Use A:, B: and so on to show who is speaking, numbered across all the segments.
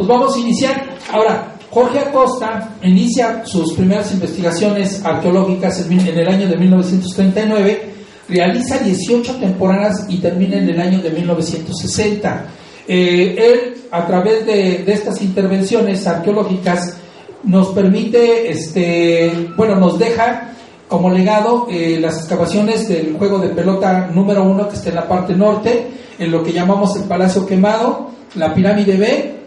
A: pues vamos a iniciar. Ahora, Jorge Acosta inicia sus primeras investigaciones arqueológicas en, el año de 1939, realiza 18 temporadas y termina en el año de 1960. Eh, él, a través de, estas intervenciones arqueológicas, nos permite, este, bueno, nos deja como legado eh, las excavaciones del juego de pelota número uno que está en la parte norte, en lo que llamamos el Palacio Quemado, la pirámide B,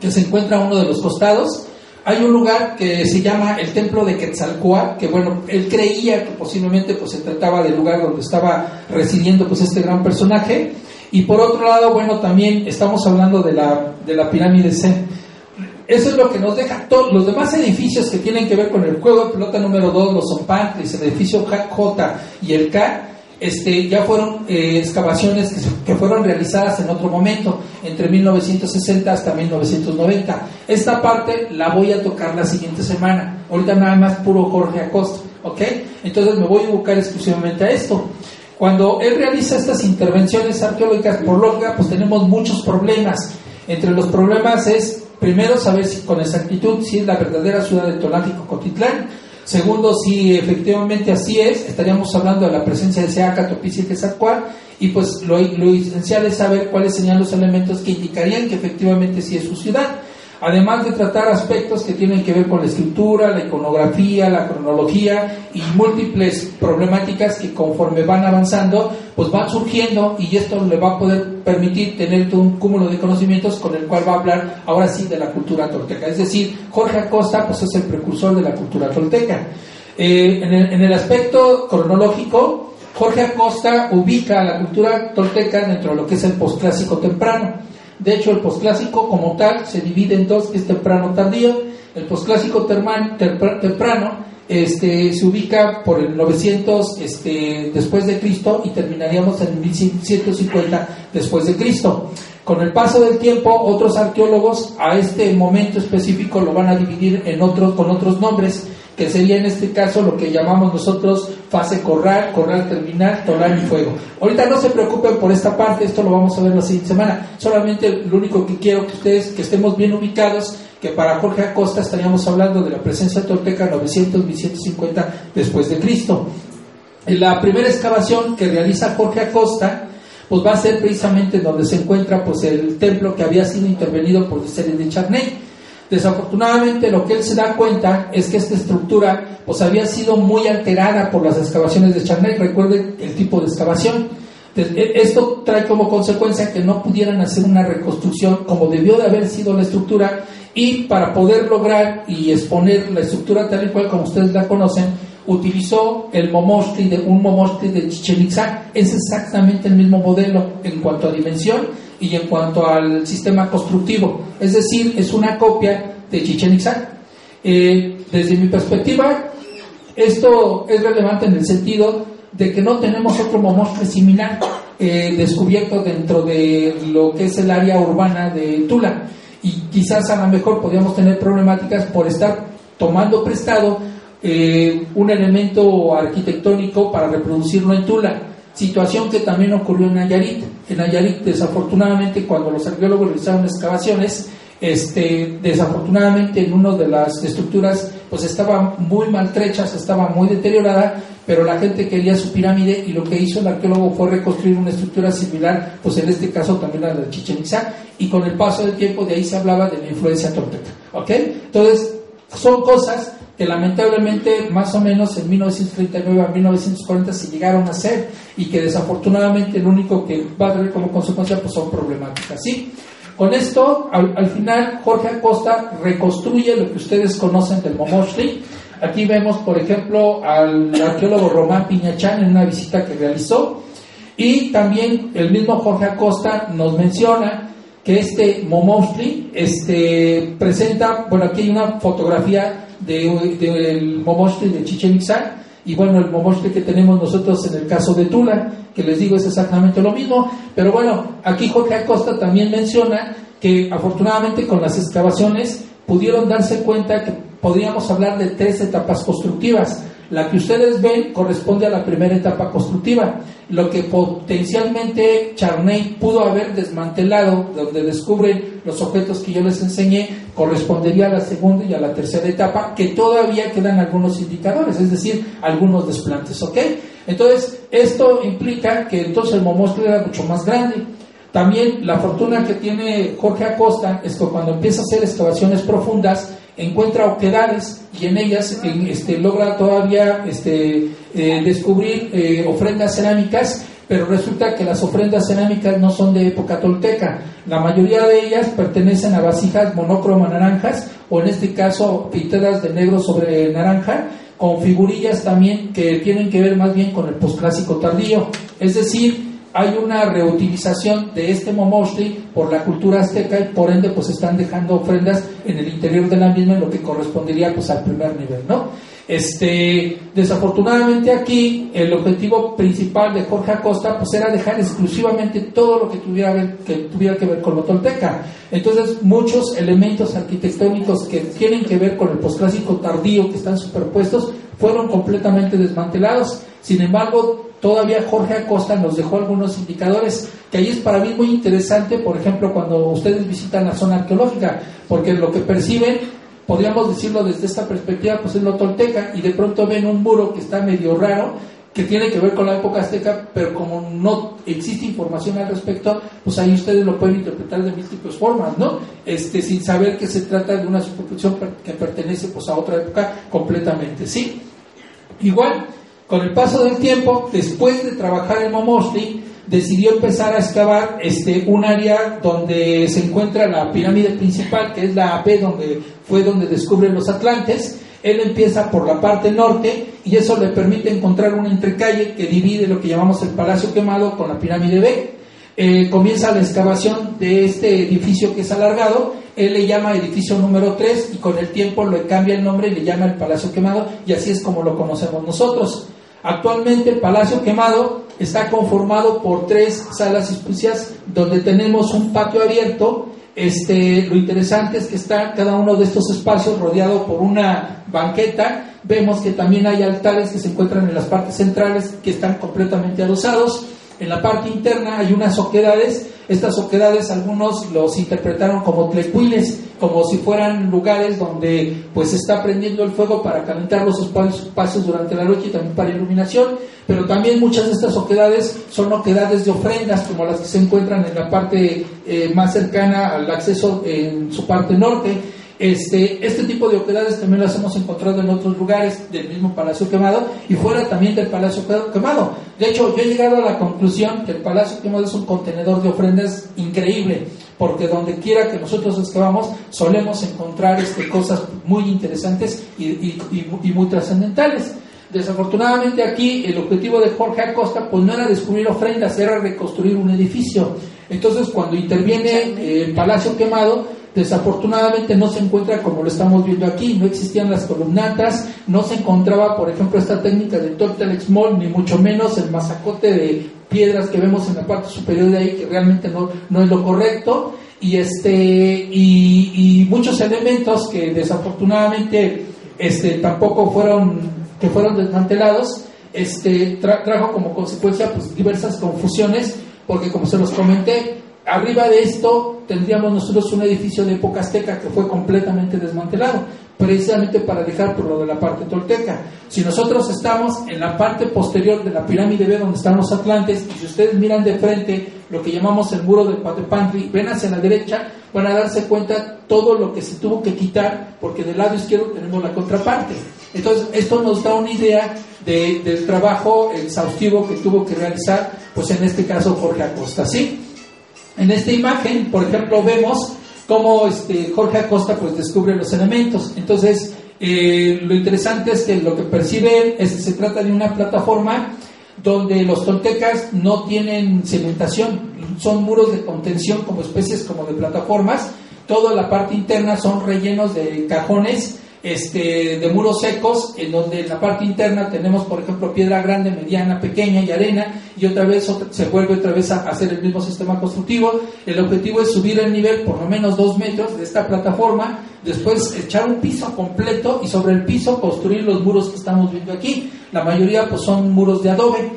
A: que se encuentra a uno de los costados. Hay un lugar que se llama el Templo de Quetzalcoatl, que bueno, él creía que posiblemente pues, se trataba del lugar donde estaba residiendo pues, este gran personaje. Y por otro lado, bueno, también estamos hablando de la, de la pirámide C. Eso es lo que nos deja todos los demás edificios que tienen que ver con el juego de pelota número 2, los Zompantlis, el edificio J y el K, este, ya fueron eh, excavaciones que, fueron realizadas en otro momento, entre 1960 hasta 1990. Esta parte la voy a tocar la siguiente semana. Ahorita nada más puro Jorge Acosta, ¿ok? Entonces me voy a buscar exclusivamente a esto. Cuando él realiza estas intervenciones arqueológicas, por lógica, pues tenemos muchos problemas. Entre los problemas es, primero, saber si, con exactitud si es la verdadera ciudad de Tonático Cotitlán, Segundo, si efectivamente así es, estaríamos hablando de la presencia de Seaca, Topici y Quetzalcoatl, y pues lo, lo esencial es saber cuáles serían los elementos que indicarían que efectivamente sí es su ciudad además de tratar aspectos que tienen que ver con la escritura, la iconografía, la cronología y múltiples problemáticas que conforme van avanzando, pues van surgiendo y esto le va a poder permitir tener un cúmulo de conocimientos con el cual va a hablar ahora sí de la cultura tolteca. Es decir, Jorge Acosta pues es el precursor de la cultura tolteca. Eh, en, el, en el aspecto cronológico, Jorge Acosta ubica a la cultura tolteca dentro de lo que es el posclásico temprano. De hecho, el posclásico como tal se divide en dos, que es temprano tardío. El posclásico temprano este, se ubica por el 900 este, después de Cristo y terminaríamos en 1150 después de Cristo. Con el paso del tiempo, otros arqueólogos a este momento específico lo van a dividir en otros, con otros nombres que sería en este caso lo que llamamos nosotros fase corral, corral terminal, tolar y fuego. Ahorita no se preocupen por esta parte, esto lo vamos a ver la siguiente semana. Solamente lo único que quiero que ustedes, que estemos bien ubicados, que para Jorge Acosta estaríamos hablando de la presencia tolteca 900-1150 después de Cristo. La primera excavación que realiza Jorge Acosta, pues va a ser precisamente donde se encuentra pues el templo que había sido intervenido por serie de Charney Desafortunadamente lo que él se da cuenta es que esta estructura pues había sido muy alterada por las excavaciones de Charney. Recuerden el tipo de excavación. E, esto trae como consecuencia que no pudieran hacer una reconstrucción como debió de haber sido la estructura y para poder lograr y exponer la estructura tal y cual como ustedes la conocen, utilizó el momostri de un de Chichen Itza. Es exactamente el mismo modelo en cuanto a dimensión y en cuanto al sistema constructivo. Es decir, es una copia de Chichen Itza. Eh, desde mi perspectiva, esto es relevante en el sentido de que no tenemos otro momostre similar eh, descubierto dentro de lo que es el área urbana de Tula. Y quizás a lo mejor podríamos tener problemáticas por estar tomando prestado eh, un elemento arquitectónico para reproducirlo en Tula. Situación que también ocurrió en Nayarit. En Nayarit, desafortunadamente, cuando los arqueólogos realizaron excavaciones, este, desafortunadamente en una de las estructuras pues estaba muy maltrecha, estaba muy deteriorada, pero la gente quería su pirámide y lo que hizo el arqueólogo fue reconstruir una estructura similar, pues en este caso también la de Chichen Itza, y con el paso del tiempo de ahí se hablaba de la influencia tolteca. ¿Ok? Entonces, son cosas que lamentablemente más o menos en 1939 a 1940 se llegaron a hacer y que desafortunadamente lo único que va a tener como consecuencia pues son problemáticas. ¿sí? Con esto, al, final, Jorge Acosta reconstruye lo que ustedes conocen del Momoshli. Aquí vemos, por ejemplo, al arqueólogo Román Piñachán en una visita que realizó. Y también el mismo Jorge Acosta nos menciona que este Momoshli este, presenta, bueno, aquí hay una fotografía del de, de Chichen Itza y bueno, el momoshte que tenemos nosotros en el caso de Tula, que les digo es exactamente lo mismo, pero bueno, aquí Jorge Acosta también menciona que afortunadamente con las excavaciones pudieron darse cuenta que podríamos hablar de tres etapas constructivas. La que ustedes ven corresponde a la primera etapa constructiva. Lo que potencialmente Charney pudo haber desmantelado, donde descubren los objetos que yo les enseñé, correspondería a la segunda y a la tercera etapa, que todavía quedan algunos indicadores, es decir, algunos desplantes, ¿ok? Entonces, esto implica que entonces el momostro era mucho más grande. También la fortuna que tiene Jorge Acosta es que cuando empieza a hacer excavaciones profundas, encuentra oquedades y en ellas este, logra todavía este, eh, descubrir eh, ofrendas cerámicas, pero resulta que las ofrendas cerámicas no son de época tolteca. La mayoría de ellas pertenecen a vasijas monocroma naranjas o en este caso pintadas de negro sobre naranja con figurillas también que tienen que ver más bien con el posclásico tardío. Es decir, hay una reutilización de este momoshli por la cultura azteca y por ende pues están dejando ofrendas en el interior de la misma en lo que correspondería pues al primer nivel, ¿no? Este, desafortunadamente aquí el objetivo principal de Jorge Acosta pues era dejar exclusivamente todo lo que tuviera que, tuviera que ver con lo tolteca. Entonces muchos elementos arquitectónicos que tienen que ver con el posclásico tardío que están superpuestos fueron completamente desmantelados. Sin embargo, todavía Jorge Acosta nos dejó algunos indicadores que ahí es para mí muy interesante, por ejemplo, cuando ustedes visitan la zona arqueológica, porque lo que perciben, podríamos decirlo desde esta perspectiva, pues es lo tolteca, y de pronto ven un muro que está medio raro, que tiene que ver con la época azteca, pero como no existe información al respecto, pues ahí ustedes lo pueden interpretar de múltiples formas, ¿no? Este, sin saber que se trata de una superposición que pertenece pues a otra época completamente, ¿sí? Igual, con el paso del tiempo, después de trabajar en Momosli, decidió empezar a excavar este, un área donde se encuentra la pirámide principal, que es la AP, donde fue donde descubren los Atlantes. Él empieza por la parte norte y eso le permite encontrar una entrecalle que divide lo que llamamos el Palacio Quemado con la pirámide B. Eh, comienza la excavación de este edificio que es alargado, él le llama edificio número 3 y con el tiempo le cambia el nombre y le llama el Palacio Quemado y así es como lo conocemos nosotros. Actualmente el Palacio Quemado está conformado por tres salas especiales donde tenemos un patio abierto. Este, lo interesante es que está cada uno de estos espacios rodeado por una banqueta. Vemos que también hay altares que se encuentran en las partes centrales que están completamente adosados. En la parte interna hay unas oquedades. Estas oquedades algunos los interpretaron como tlecuiles, como si fueran lugares donde pues está prendiendo el fuego para calentar los espacios durante la noche y también para iluminación. Pero también muchas de estas oquedades son oquedades de ofrendas, como las que se encuentran en la parte eh, más cercana al acceso en su parte norte este, este tipo de oquedades también las hemos encontrado en otros lugares del mismo Palacio Quemado y fuera también del Palacio Quemado. De hecho, yo he llegado a la conclusión que el Palacio Quemado es un contenedor de ofrendas increíble, porque donde quiera que nosotros excavamos solemos encontrar este, cosas muy interesantes y, muy trascendentales. Desafortunadamente aquí el objetivo de Jorge Acosta pues no era descubrir ofrendas, era reconstruir un edificio. Entonces cuando interviene el Palacio Quemado, Desafortunadamente no se encuentra como lo estamos viendo aquí, no existían las columnatas, no se encontraba, por ejemplo, esta técnica del Tortelex Mall, ni mucho menos el masacote de piedras que vemos en la parte superior de ahí, que realmente no, no es lo correcto, y, este, y, muchos elementos que desafortunadamente este, tampoco fueron, que fueron desmantelados, este, trajo como consecuencia pues, diversas confusiones, porque como se los comenté, Arriba de esto tendríamos nosotros un edificio de época azteca que fue completamente desmantelado, precisamente para dejar por lo de la parte tolteca. Si nosotros estamos en la parte posterior de la pirámide B donde están los atlantes, y si ustedes miran de frente lo que llamamos el muro del Patepantri, ven hacia la derecha, van a darse cuenta todo lo que se tuvo que quitar, porque del lado izquierdo tenemos la contraparte. Entonces, esto nos da una idea del trabajo exhaustivo que tuvo que realizar, pues en este caso Jorge Acosta, ¿sí? En esta imagen, por ejemplo, vemos cómo este, Jorge Acosta pues, descubre los elementos. Entonces, eh, lo interesante es que lo que percibe es que se trata de una plataforma donde los toltecas no tienen cementación, son muros de contención como especies como de plataformas. Toda la parte interna son rellenos de cajones este, de muros secos, en donde en la parte interna tenemos, por ejemplo, piedra grande, mediana, pequeña y arena, y otra vez se vuelve otra vez a hacer el mismo sistema constructivo. El objetivo es subir el nivel por lo menos dos metros de esta plataforma, después echar un piso completo y sobre el piso construir los muros que estamos viendo aquí. La mayoría pues son muros de adobe.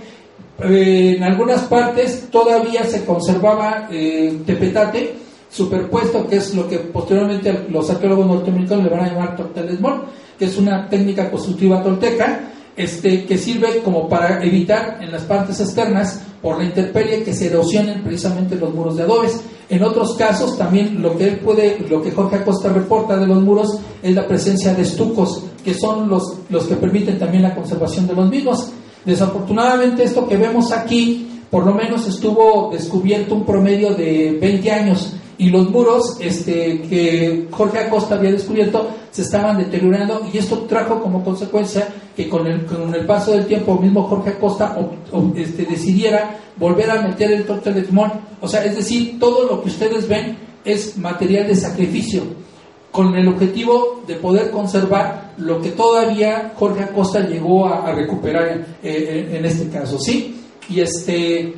A: Eh, en algunas partes todavía se conservaba eh, tepetate, superpuesto, que es lo que posteriormente los arqueólogos norteamericanos le van a llamar tortelesmón, que es una técnica constructiva tolteca, este, que sirve como para evitar en las partes externas, por la intemperie, que se erosionen precisamente los muros de adobes. En otros casos, también lo que él puede, lo que Jorge Acosta reporta de los muros es la presencia de estucos, que son los, los que permiten también la conservación de los mismos. Desafortunadamente, esto que vemos aquí, por lo menos estuvo descubierto un promedio de 20 años y los muros este, que Jorge Acosta había descubierto se estaban deteriorando y esto trajo como consecuencia que con el, con el paso del tiempo mismo Jorge Acosta este, decidiera volver a meter el torte de timón. O sea, es decir, todo lo que ustedes ven es material de sacrificio con el objetivo de poder conservar lo que todavía Jorge Acosta llegó a, recuperar en, en, este caso, ¿sí? Y este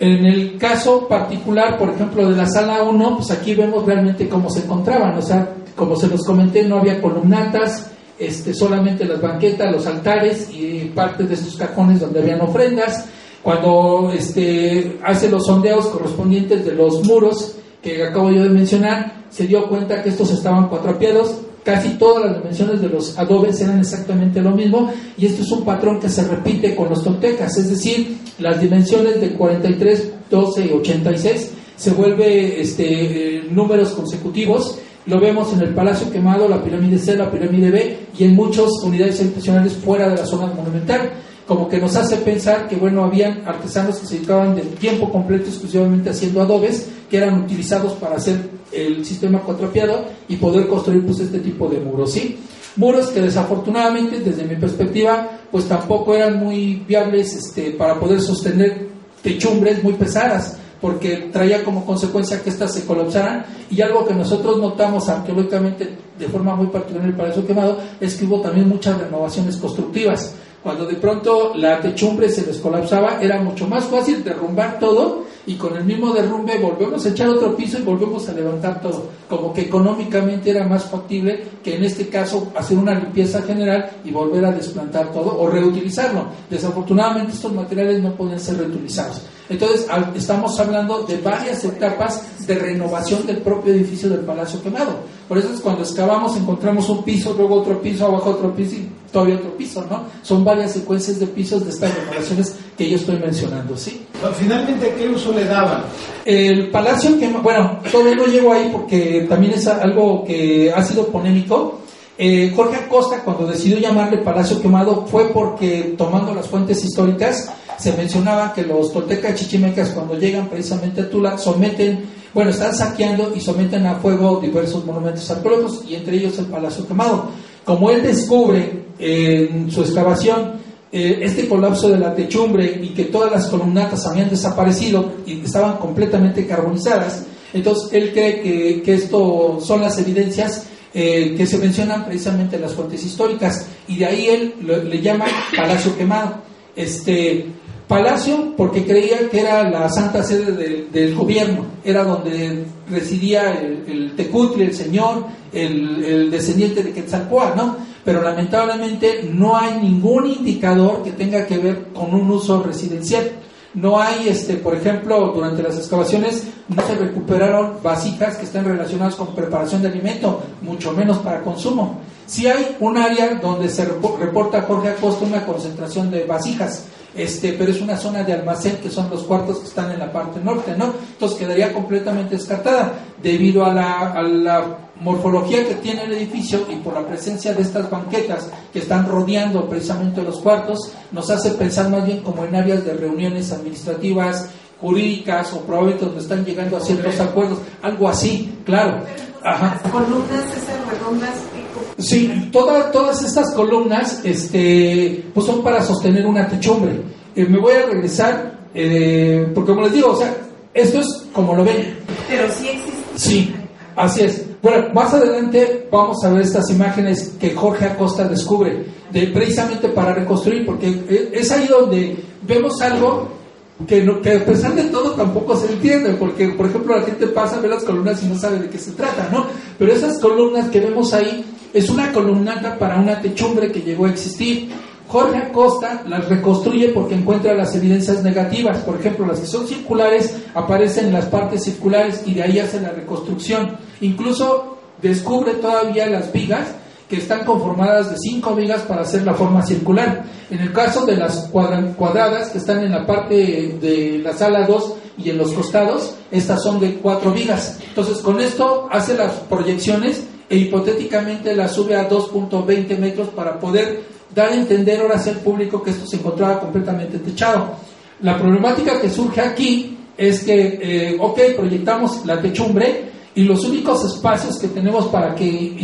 A: en el caso particular, por ejemplo, de la sala 1, pues aquí vemos realmente cómo se encontraban, o sea, como se los comenté, no había columnatas, este, solamente las banquetas, los altares y parte de estos cajones donde habían ofrendas. Cuando este, hace los sondeos correspondientes de los muros que acabo yo de mencionar, se dio cuenta que estos estaban cuatrapiados, Casi todas las dimensiones de los adobes eran exactamente lo mismo y esto es un patrón que se repite con los toltecas, es decir, las dimensiones de 43, 12 y 86 se vuelve este, eh, números consecutivos. Lo vemos en el Palacio Quemado, la pirámide C, la pirámide B y en muchas unidades habitacionales fuera de la zona monumental como que nos hace pensar que, bueno, habían artesanos que se dedicaban de tiempo completo exclusivamente haciendo adobes, que eran utilizados para hacer el sistema cuatrapiado y poder construir pues este tipo de muros, ¿sí? Muros que desafortunadamente, desde mi perspectiva, pues tampoco eran muy viables este, para poder sostener techumbres muy pesadas, porque traía como consecuencia que éstas se colapsaran. Y algo que nosotros notamos arqueológicamente de forma muy particular en el Palacio Quemado es que hubo también muchas renovaciones constructivas. Cuando de pronto la techumbre se les colapsaba, era mucho más fácil derrumbar todo y con el mismo derrumbe volvemos a echar otro piso y volvemos a levantar todo. Como que económicamente era más factible que en este caso hacer una limpieza general y volver a desplantar todo o reutilizarlo. Desafortunadamente estos materiales no pueden ser reutilizados. Entonces estamos hablando de varias etapas de renovación del propio edificio del Palacio Quemado. Por eso es cuando excavamos encontramos un piso, luego otro piso, abajo otro piso y todavía otro piso, ¿no? Son varias secuencias de pisos de estas renovaciones que yo estoy mencionando, ¿sí?
B: Finalmente, ¿qué uso le daban?
A: El Palacio Quemado, bueno, todavía no llego ahí porque también es algo que ha sido polémico. Eh, Jorge Acosta, cuando decidió llamarle Palacio Quemado, fue porque, tomando las fuentes históricas, se mencionaba que los toltecas chichimecas, cuando llegan precisamente a Tula, someten, bueno, están saqueando y someten a fuego diversos monumentos arqueológicos, y entre ellos el Palacio Quemado. Como él descubre en su excavación eh, este colapso de la techumbre y que todas las columnatas habían desaparecido y estaban completamente carbonizadas, entonces él cree que, que esto son las evidencias eh, que se mencionan precisamente en las fuentes históricas, y de ahí él le llama Palacio Quemado. Este, Palacio porque creía que era la santa sede del gobierno, era donde residía el, el Tecutli, el señor, el, el, descendiente de Quetzalcoatl, ¿no? Pero lamentablemente no hay ningún indicador que tenga que ver con un uso residencial. No hay, este, por ejemplo, durante las excavaciones no se recuperaron vasijas que estén relacionadas con preparación de alimento, mucho menos para consumo. Sí hay un área donde se reporta Jorge Acosta una concentración de vasijas, este, pero es una zona de almacén que son los cuartos que están en la parte norte, ¿no? Entonces quedaría completamente descartada debido a la, a la morfología que tiene el edificio y por la presencia de estas banquetas que están rodeando precisamente los cuartos, nos hace pensar más bien como en áreas de reuniones administrativas, jurídicas o probablemente donde están llegando a ciertos acuerdos, algo así, claro.
C: Ajá. columnas esas redondas
A: Sí, todas estas columnas este, pues son para sostener una techumbre. Eh, me voy a regresar, eh, porque como les digo, o sea, esto es como lo ven.
C: Pero sí existe.
A: Sí, así es. Bueno, más adelante vamos a ver estas imágenes que Jorge Acosta descubre, de, precisamente para reconstruir, porque es ahí donde vemos algo que, que a pesar de todo tampoco se entiende, porque por ejemplo la gente pasa, ve las columnas y no sabe de qué se trata, ¿no? Pero esas columnas que vemos ahí es una columnata para una techumbre que llegó a existir. Jorge Acosta las reconstruye porque encuentra las evidencias negativas. Por ejemplo, las que son circulares aparecen en las partes circulares y de ahí hace la reconstrucción. Incluso descubre todavía las vigas que están conformadas de cinco vigas para hacer la forma circular. En el caso de las cuadradas que están en la parte de la sala 2 y en los costados, estas son de cuatro vigas. Entonces, con esto hace las proyecciones e hipotéticamente las sube a 2.20 metros para poder dar a entender ahora al público que esto se encontraba completamente techado. La problemática que surge aquí es que, eh, ok, proyectamos la techumbre, y los únicos espacios que tenemos para que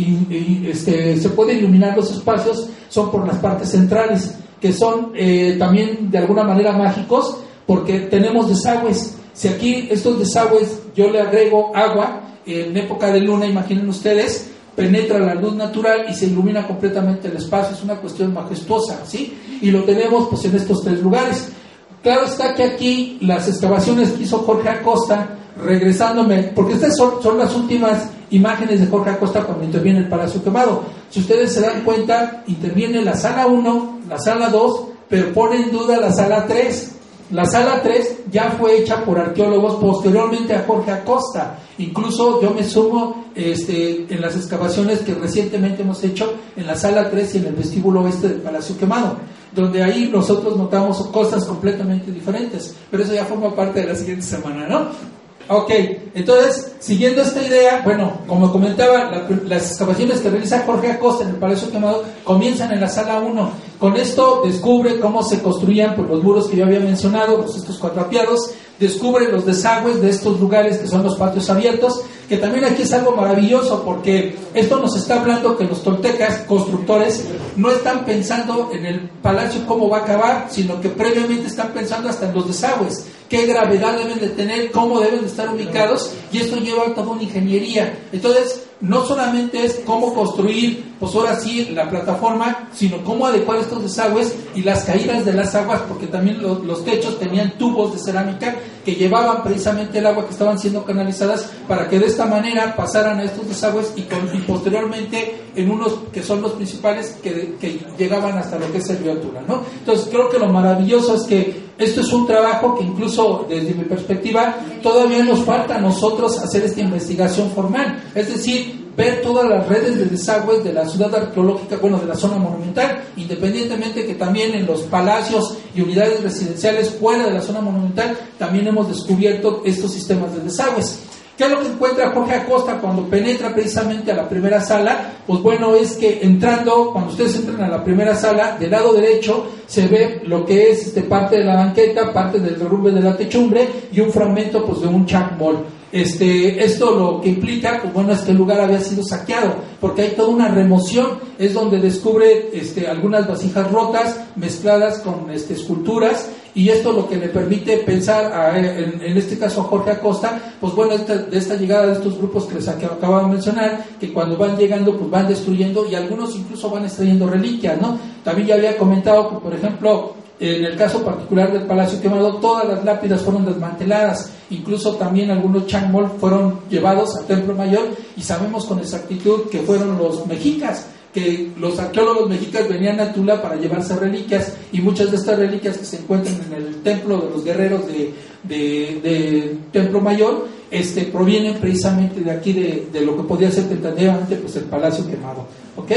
A: este, se puedan iluminar los espacios son por las partes centrales, que son eh, también de alguna manera mágicos, porque tenemos desagües. Si aquí estos desagües yo le agrego agua, en época de luna, imaginen ustedes, penetra la luz natural y se ilumina completamente el espacio, es una cuestión majestuosa, ¿sí? Y lo tenemos pues en estos tres lugares. Claro está que aquí las excavaciones que hizo Jorge Acosta regresándome, porque estas son, las últimas imágenes de Jorge Acosta cuando interviene el Palacio Quemado. Si ustedes se dan cuenta, interviene la sala 1, la sala 2, pero pone en duda la sala 3. La sala 3 ya fue hecha por arqueólogos posteriormente a Jorge Acosta. Incluso yo me sumo este, en las excavaciones que recientemente hemos hecho en la sala 3 y en el vestíbulo oeste del Palacio Quemado, donde ahí nosotros notamos cosas completamente diferentes. Pero eso ya forma parte de la siguiente semana, ¿no? Ok, entonces, siguiendo esta idea, bueno, como comentaba, las excavaciones que realiza Jorge Acosta en el Palacio Quemado comienzan en la sala 1. Con esto descubre cómo se construían por los muros que yo había mencionado, pues estos cuadrapiados, descubre los desagües de estos lugares que son los patios abiertos, que también aquí es algo maravilloso porque esto nos está hablando que los toltecas, constructores, no están pensando en el palacio cómo va a acabar, sino que previamente están pensando hasta en los desagües qué gravedad deben de tener, cómo deben de estar ubicados, y esto lleva a toda una ingeniería. Entonces, no solamente es cómo construir, pues ahora sí, la plataforma, sino cómo adecuar estos desagües y las caídas de las aguas, porque también los, techos tenían tubos de cerámica que llevaban precisamente el agua que estaban siendo canalizadas para que de esta manera pasaran a estos desagües y, posteriormente en unos que son los principales que, llegaban hasta lo que es el río ¿no? Entonces creo que lo maravilloso es que esto es un trabajo que incluso desde mi perspectiva todavía nos falta a nosotros hacer esta investigación formal, es decir, ver todas las redes de desagües de la ciudad arqueológica, bueno, de la zona monumental, independientemente que también en los palacios y unidades residenciales fuera de la zona monumental también hemos descubierto estos sistemas de desagües. ¿Qué es lo que encuentra Jorge Acosta cuando penetra precisamente a la primera sala? Pues bueno, es que entrando, cuando ustedes entran a la primera sala, del lado derecho se ve lo que es este, parte de la banqueta, parte del derrumbe de la techumbre y un fragmento pues, de un chacmol. Este, esto lo que implica, pues bueno, es que el lugar había sido saqueado, porque hay toda una remoción, es donde descubre este, algunas vasijas rotas mezcladas con este, esculturas, y esto lo que le permite pensar, en, este caso a Jorge Acosta, pues bueno, de esta llegada de estos grupos que les acabo de mencionar, que cuando van llegando, pues van destruyendo, y algunos incluso van extrayendo reliquias, ¿no? También ya había comentado que, por ejemplo, en el caso particular del Palacio Quemado, todas las lápidas fueron desmanteladas, incluso también algunos changmol fueron llevados al Templo Mayor y sabemos con exactitud que fueron los mexicas, que los arqueólogos mexicas venían a Tula para llevarse reliquias y muchas de estas reliquias que se encuentran en el Templo de los Guerreros de, Templo Mayor este, provienen precisamente de aquí, de, lo que podía ser tentativamente pues, el Palacio Quemado. ¿ok?,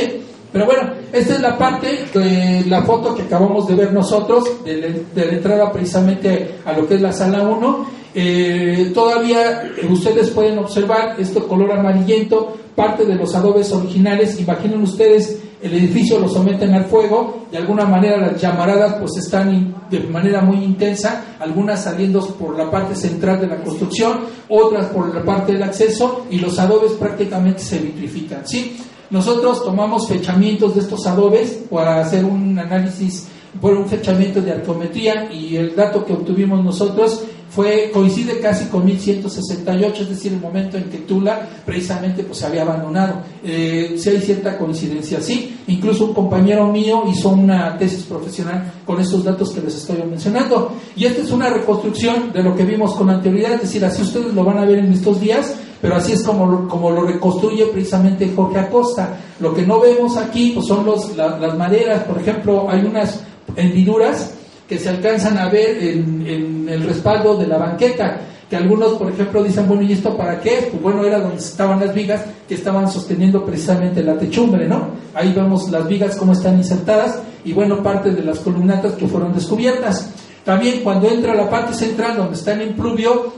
A: pero bueno, esta es la parte de la foto que acabamos de ver nosotros, de, la entrada precisamente a lo que es la sala 1. Eh, todavía eh, ustedes pueden observar este color amarillento, parte de los adobes originales. Imaginen ustedes, el edificio lo someten al fuego, de alguna manera las llamaradas pues están de manera muy intensa, algunas saliendo por la parte central de la construcción, otras por la parte del acceso y los adobes prácticamente se vitrifican. ¿sí? Nosotros tomamos fechamientos de estos adobes para hacer un análisis por un fechamiento de arqueometría y el dato que obtuvimos nosotros fue coincide casi con 1168, es decir, el momento en que Tula precisamente pues se había abandonado. Eh, si hay cierta coincidencia, sí. Incluso un compañero mío hizo una tesis profesional con estos datos que les estoy mencionando. Y esta es una reconstrucción de lo que vimos con anterioridad, es decir, así ustedes lo van a ver en estos días, pero así es como como lo reconstruye precisamente Jorge Acosta. Lo que no vemos aquí pues son los, las maderas, por ejemplo, hay unas hendiduras que se alcanzan a ver en, el respaldo de la banqueta, que algunos, por ejemplo, dicen, bueno, ¿y esto para qué? Pues bueno, era donde estaban las vigas que estaban sosteniendo precisamente la techumbre, ¿no? Ahí vemos las vigas cómo están insertadas y bueno, parte de las columnatas que fueron descubiertas. También cuando entra la parte central donde está el impluvio,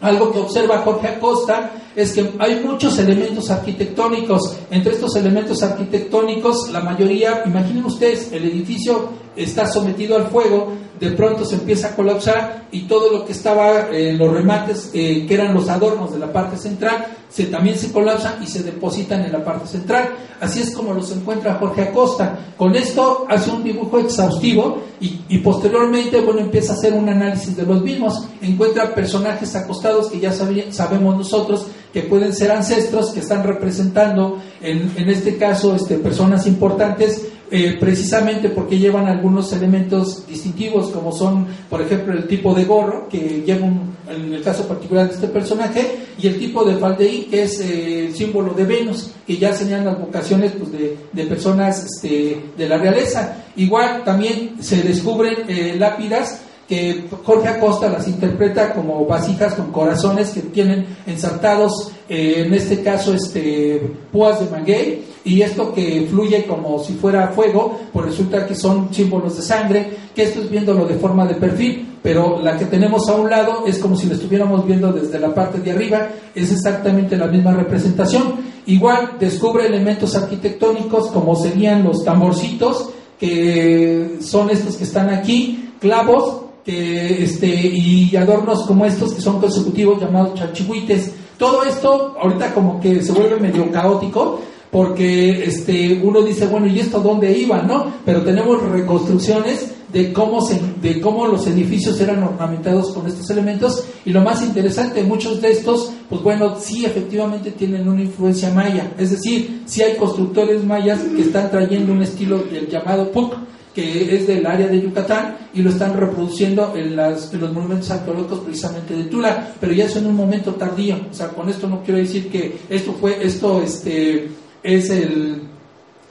A: algo que observa Jorge Acosta es que hay muchos elementos arquitectónicos. Entre estos elementos arquitectónicos, la mayoría, imaginen ustedes, el edificio está sometido al fuego, de pronto se empieza a colapsar y todo lo que estaba en los remates, eh, que eran los adornos de la parte central, se, también se colapsan y se depositan en la parte central. Así es como los encuentra Jorge Acosta. Con esto hace un dibujo exhaustivo y, posteriormente, bueno, empieza a hacer un análisis de los mismos. Encuentra personajes acostados que ya sabemos nosotros que pueden ser ancestros, que están representando, en, en este caso, este, personas importantes eh, precisamente porque llevan algunos elementos distintivos, como son, por ejemplo, el tipo de gorro que lleva en el caso particular de este personaje, y el tipo de faldeí, es eh, el símbolo de Venus, que ya señalan las vocaciones pues, de, personas este, de la realeza. Igual también se descubren eh, lápidas que Jorge Acosta las interpreta como vasijas con corazones que tienen ensartados, en este caso, este, púas de maguey, y esto que fluye como si fuera fuego, pues resulta que son símbolos de sangre, que esto es viéndolo de forma de perfil, pero la que tenemos a un lado es como si lo estuviéramos viendo desde la parte de arriba, es exactamente la misma representación. Igual descubre elementos arquitectónicos como serían los tamborcitos, que son estos que están aquí, clavos, este, y adornos como estos que son consecutivos llamados chachihuites. Todo esto ahorita como que se vuelve medio caótico porque este, uno dice, bueno, ¿y esto dónde iba? ¿no? Pero tenemos reconstrucciones de cómo, se, de cómo los edificios eran ornamentados con estos elementos y lo más interesante, muchos de estos, pues bueno, sí efectivamente tienen una influencia maya, es decir, sí hay constructores mayas que están trayendo un estilo del llamado PUC, que es del área de Yucatán y lo están reproduciendo en, las, los monumentos arqueológicos precisamente de Tula, pero ya es en un momento tardío, o sea, con esto no quiero decir que esto fue, esto este, es el,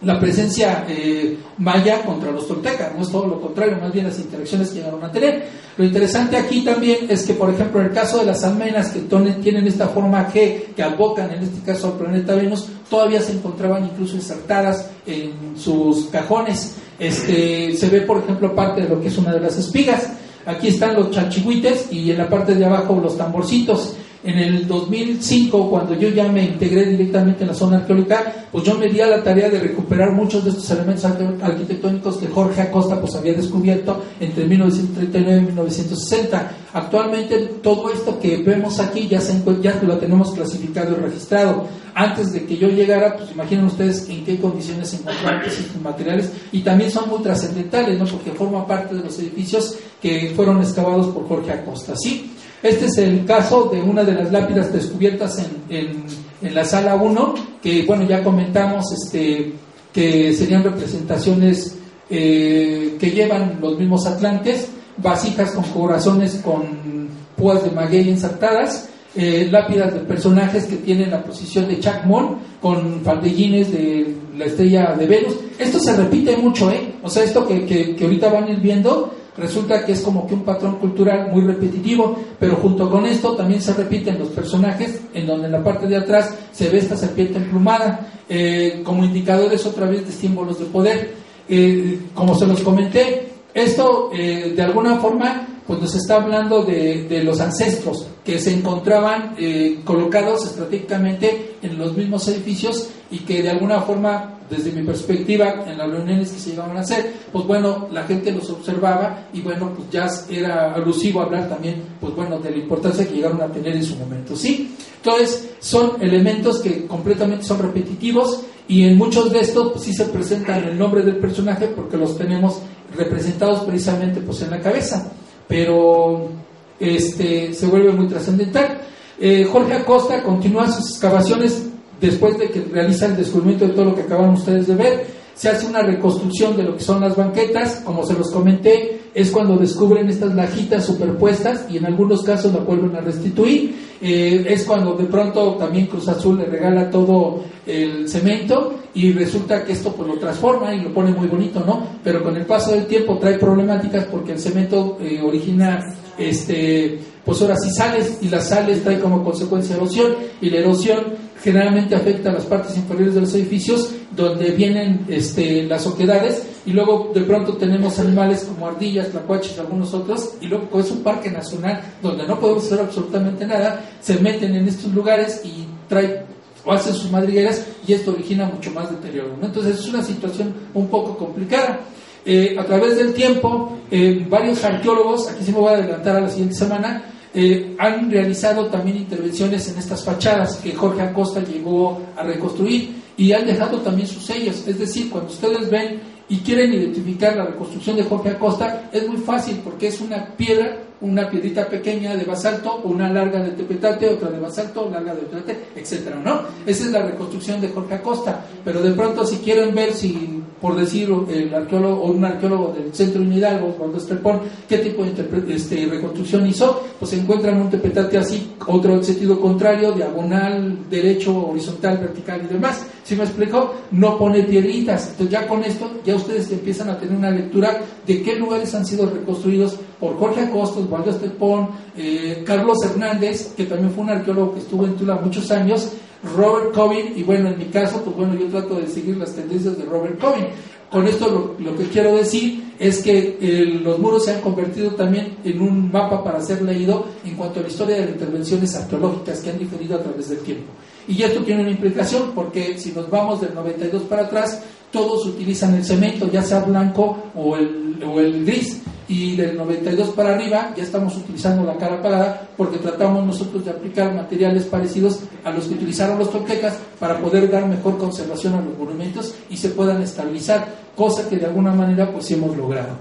A: la presencia eh, maya contra los toltecas, no es todo lo contrario, más bien las interacciones que llegaron a tener. Lo interesante aquí también es que, por ejemplo, en el caso de las almenas que tienen esta forma G, que abocan en este caso al planeta Venus, todavía se encontraban incluso insertadas en sus cajones. Este, se ve, por ejemplo, parte de lo que es una de las espigas. Aquí están los chanchigüites y en la parte de abajo los tamborcitos. En el 2005, cuando yo ya me integré directamente en la zona arqueológica, pues yo me di a la tarea de recuperar muchos de estos elementos arquitectónicos que Jorge Acosta pues había descubierto entre 1939 y 1960. Actualmente todo esto que vemos aquí ya, se, ya lo tenemos clasificado y registrado. Antes de que yo llegara, pues imaginen ustedes en qué condiciones se encontraban estos materiales y también son muy trascendentales, ¿no? porque forman parte de los edificios que fueron excavados por Jorge Acosta. ¿sí? Este es el caso de una de las lápidas descubiertas en, en, la sala 1, que bueno, ya comentamos este, que serían representaciones eh, que llevan los mismos atlantes, vasijas con corazones con púas de maguey ensartadas, eh, lápidas de personajes que tienen la posición de Chacmón con faldellines de la estrella de Venus. Esto se repite mucho, ¿eh? O sea, esto que, que, que ahorita van ir viendo resulta que es como que un patrón cultural muy repetitivo, pero junto con esto también se repiten los personajes, en donde en la parte de atrás se ve esta serpiente emplumada, eh, como indicadores otra vez de símbolos de poder. Eh, como se los comenté, esto eh, de alguna forma pues nos está hablando de, los ancestros que se encontraban colocados estratégicamente en los mismos edificios y que de alguna forma desde mi perspectiva, en las reuniones que se llegaban a hacer, pues bueno, la gente los observaba y bueno, pues ya era alusivo hablar también, pues bueno, de la importancia que llegaron a tener en su momento, ¿sí? Entonces, son elementos que completamente son repetitivos y en muchos de estos pues sí se presentan el nombre del personaje porque los tenemos representados precisamente pues en la cabeza, pero este, se vuelve muy trascendental. Eh, Jorge Acosta continúa sus excavaciones después de que realiza el descubrimiento de todo lo que acaban ustedes de ver. Se hace una reconstrucción de lo que son las banquetas, como se los comenté, es cuando descubren estas lajitas superpuestas y en algunos casos la vuelven a restituir. Eh, es cuando de pronto también Cruz Azul le regala todo el cemento y resulta que esto pues lo transforma y lo pone muy bonito, ¿no? Pero con el paso del tiempo trae problemáticas porque el cemento eh, origina este pues ahora sí sales y las sales trae como consecuencia erosión y la erosión generalmente afecta a las partes inferiores de los edificios donde vienen este, las oquedades y luego de pronto tenemos animales como ardillas, tlacuaches y algunos otros y luego es un parque nacional donde no podemos hacer absolutamente nada, se meten en estos lugares y trae o hacen sus madrigueras y esto origina mucho más deterioro. Entonces es una situación un poco complicada. Eh, a través del tiempo, eh, varios arqueólogos, aquí se me voy a adelantar a la siguiente semana, eh, han realizado también intervenciones en estas fachadas que Jorge Acosta llegó a reconstruir y han dejado también sus sellos. Es decir, cuando ustedes ven y quieren identificar la reconstrucción de Jorge Acosta, es muy fácil porque es una piedra una piedrita pequeña de basalto, una larga de tepetate, otra de basalto, larga de tepetate, etcétera, ¿no? Esa es la reconstrucción de Jorge Acosta. Pero de pronto, si quieren ver si, por decir, el arqueólogo o un arqueólogo del centro de Hidalgo, cuando Estrepón, qué tipo de este, reconstrucción hizo, pues encuentran un tepetate así, otro en sentido contrario, diagonal, derecho, horizontal, vertical y demás. ¿Sí me explico? No pone piedritas. Entonces, ya con esto, ya ustedes empiezan a tener una lectura de qué lugares han sido reconstruidos por Jorge Acosta, Osvaldo Estepón, eh, Carlos Hernández, que también fue un arqueólogo que estuvo en Tula muchos años, Robert Covin, y bueno, en mi caso, pues bueno, yo trato de seguir las tendencias de Robert Covin. Con esto lo, que quiero decir es que los muros se han convertido también en un mapa para ser leído en cuanto a la historia de las intervenciones arqueológicas que han diferido a través del tiempo. Y esto tiene una implicación porque si nos vamos del 92 para atrás, todos utilizan el cemento, ya sea blanco o el, o el gris y del 92 para arriba ya estamos utilizando la cara parada porque tratamos nosotros de aplicar materiales parecidos a los que utilizaron los toltecas para poder dar mejor conservación a los monumentos y se puedan estabilizar, cosa que de alguna manera pues hemos logrado.